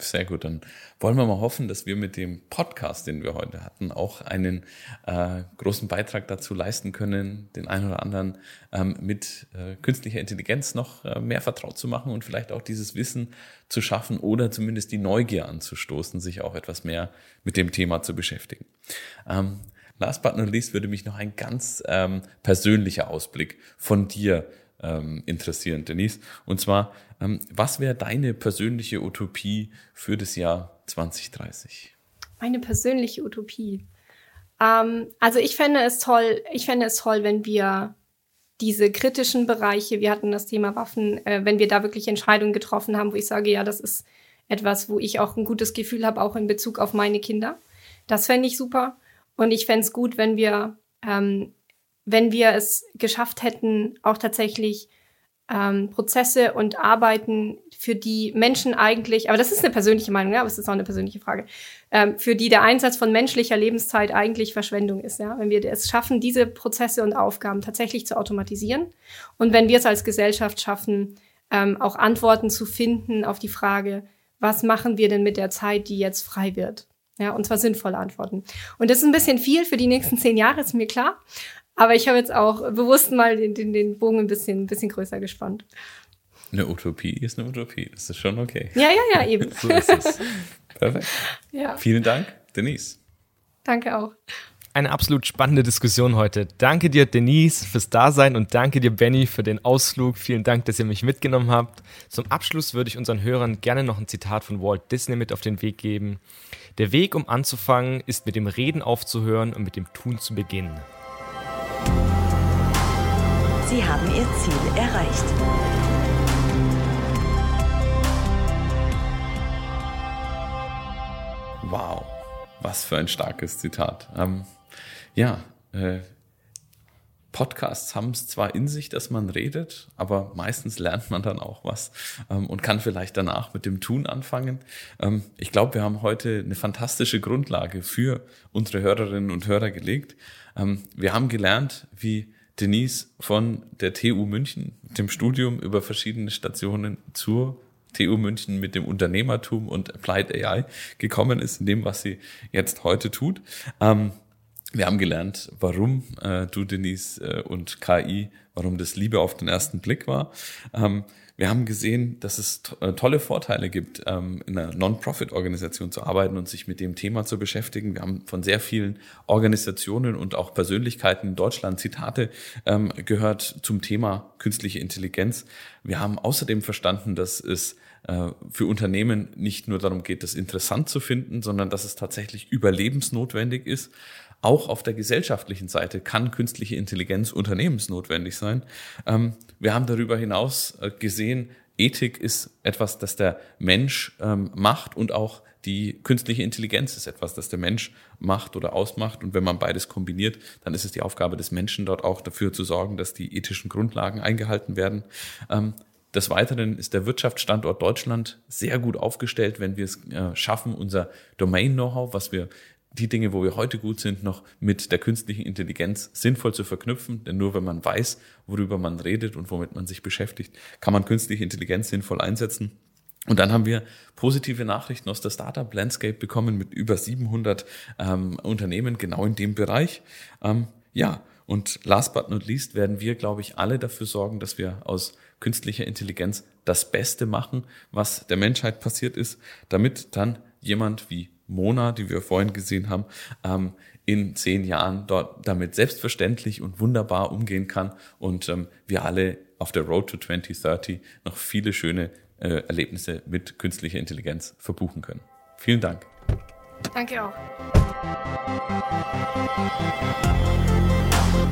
[SPEAKER 3] Sehr gut, dann wollen wir mal hoffen, dass wir mit dem Podcast, den wir heute hatten, auch einen äh, großen Beitrag dazu leisten können, den einen oder anderen ähm, mit äh, künstlicher Intelligenz noch äh, mehr vertraut zu machen und vielleicht auch dieses Wissen zu schaffen oder zumindest die Neugier anzustoßen, sich auch etwas mehr mit dem Thema zu beschäftigen. Ähm, last but not least würde mich noch ein ganz ähm, persönlicher Ausblick von dir ähm, interessieren, Denise. Und zwar, ähm, was wäre deine persönliche Utopie für das Jahr 2030?
[SPEAKER 4] Meine persönliche Utopie. Ähm, also ich fände es toll, ich fände es toll, wenn wir diese kritischen Bereiche, wir hatten das Thema Waffen, äh, wenn wir da wirklich Entscheidungen getroffen haben, wo ich sage, ja, das ist etwas, wo ich auch ein gutes Gefühl habe, auch in Bezug auf meine Kinder. Das fände ich super. Und ich fände es gut, wenn wir, ähm, wenn wir es geschafft hätten, auch tatsächlich ähm, Prozesse und Arbeiten, für die Menschen eigentlich, aber das ist eine persönliche Meinung, ja, aber es ist auch eine persönliche Frage, ähm, für die der Einsatz von menschlicher Lebenszeit eigentlich Verschwendung ist, ja, wenn wir es schaffen, diese Prozesse und Aufgaben tatsächlich zu automatisieren und wenn wir es als Gesellschaft schaffen, ähm, auch Antworten zu finden auf die Frage, was machen wir denn mit der Zeit, die jetzt frei wird? Ja, und zwar sinnvolle Antworten. Und das ist ein bisschen viel für die nächsten zehn Jahre, ist mir klar. Aber ich habe jetzt auch bewusst mal den, den, den Bogen ein bisschen, ein bisschen größer gespannt.
[SPEAKER 3] Eine Utopie ist eine Utopie. Das ist schon okay.
[SPEAKER 4] Ja, ja, ja, eben. so ist es.
[SPEAKER 3] Perfekt. Ja. Vielen Dank, Denise.
[SPEAKER 4] Danke auch.
[SPEAKER 2] Eine absolut spannende Diskussion heute. Danke dir, Denise, fürs Dasein und danke dir, Benny, für den Ausflug. Vielen Dank, dass ihr mich mitgenommen habt. Zum Abschluss würde ich unseren Hörern gerne noch ein Zitat von Walt Disney mit auf den Weg geben. Der Weg, um anzufangen, ist mit dem Reden aufzuhören und mit dem Tun zu beginnen.
[SPEAKER 1] Sie haben Ihr Ziel erreicht.
[SPEAKER 3] Wow, was für ein starkes Zitat. Ähm, ja, äh, Podcasts haben es zwar in sich, dass man redet, aber meistens lernt man dann auch was ähm, und kann vielleicht danach mit dem Tun anfangen. Ähm, ich glaube, wir haben heute eine fantastische Grundlage für unsere Hörerinnen und Hörer gelegt. Ähm, wir haben gelernt, wie Denise von der TU München, dem Studium über verschiedene Stationen zur TU München mit dem Unternehmertum und Applied AI gekommen ist, in dem, was sie jetzt heute tut. Ähm, wir haben gelernt, warum äh, du, Denise, äh, und KI, warum das Liebe auf den ersten Blick war. Ähm, wir haben gesehen, dass es äh, tolle Vorteile gibt, ähm, in einer Non-Profit-Organisation zu arbeiten und sich mit dem Thema zu beschäftigen. Wir haben von sehr vielen Organisationen und auch Persönlichkeiten in Deutschland Zitate ähm, gehört zum Thema künstliche Intelligenz. Wir haben außerdem verstanden, dass es äh, für Unternehmen nicht nur darum geht, das interessant zu finden, sondern dass es tatsächlich überlebensnotwendig ist auch auf der gesellschaftlichen Seite kann künstliche Intelligenz unternehmensnotwendig sein. Wir haben darüber hinaus äh, gesehen, Ethik ist etwas, das der Mensch ähm, macht und auch die künstliche Intelligenz ist etwas, das der Mensch macht oder ausmacht. Und wenn man beides kombiniert, dann ist es die Aufgabe des Menschen, dort auch dafür zu sorgen, dass die ethischen Grundlagen eingehalten werden. Ähm, des Weiteren ist der Wirtschaftsstandort Deutschland sehr gut aufgestellt, wenn wir es äh, schaffen, unser Domain-Know-how, was wir die Dinge, wo wir heute gut sind, noch mit der künstlichen Intelligenz sinnvoll zu verknüpfen. Denn nur wenn man weiß, worüber man redet und womit man sich beschäftigt, kann man künstliche Intelligenz sinnvoll einsetzen. Und dann haben wir positive Nachrichten aus der Startup Landscape bekommen mit über 700 ähm, Unternehmen genau in dem Bereich. Ähm, ja, und last but not least werden wir, glaube ich, alle dafür sorgen, dass wir aus künstlicher Intelligenz das Beste machen, was der Menschheit passiert ist, damit dann jemand wie Mona, die wir vorhin gesehen haben, ähm, in zehn Jahren dort damit selbstverständlich und wunderbar umgehen kann und ähm, wir alle auf der Road to 2030 noch viele schöne äh, Erlebnisse mit künstlicher Intelligenz verbuchen können. Vielen Dank.
[SPEAKER 4] Danke auch.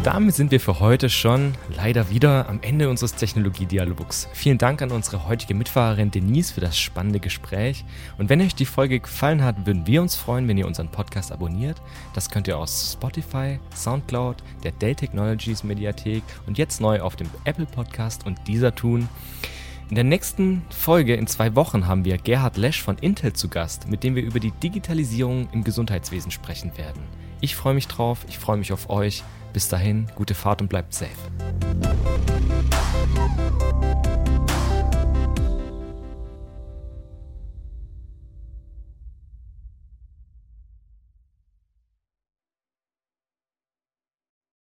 [SPEAKER 2] Damit sind wir für heute schon leider wieder am Ende unseres Technologiedialogs. Vielen Dank an unsere heutige Mitfahrerin Denise für das spannende Gespräch. Und wenn euch die Folge gefallen hat, würden wir uns freuen, wenn ihr unseren Podcast abonniert. Das könnt ihr aus Spotify, Soundcloud, der Dell Technologies Mediathek und jetzt neu auf dem Apple Podcast und dieser tun. In der nächsten Folge in zwei Wochen haben wir Gerhard Lesch von Intel zu Gast, mit dem wir über die Digitalisierung im Gesundheitswesen sprechen werden. Ich freue mich drauf, ich freue mich auf euch. Bis dahin, gute Fahrt und bleibt safe.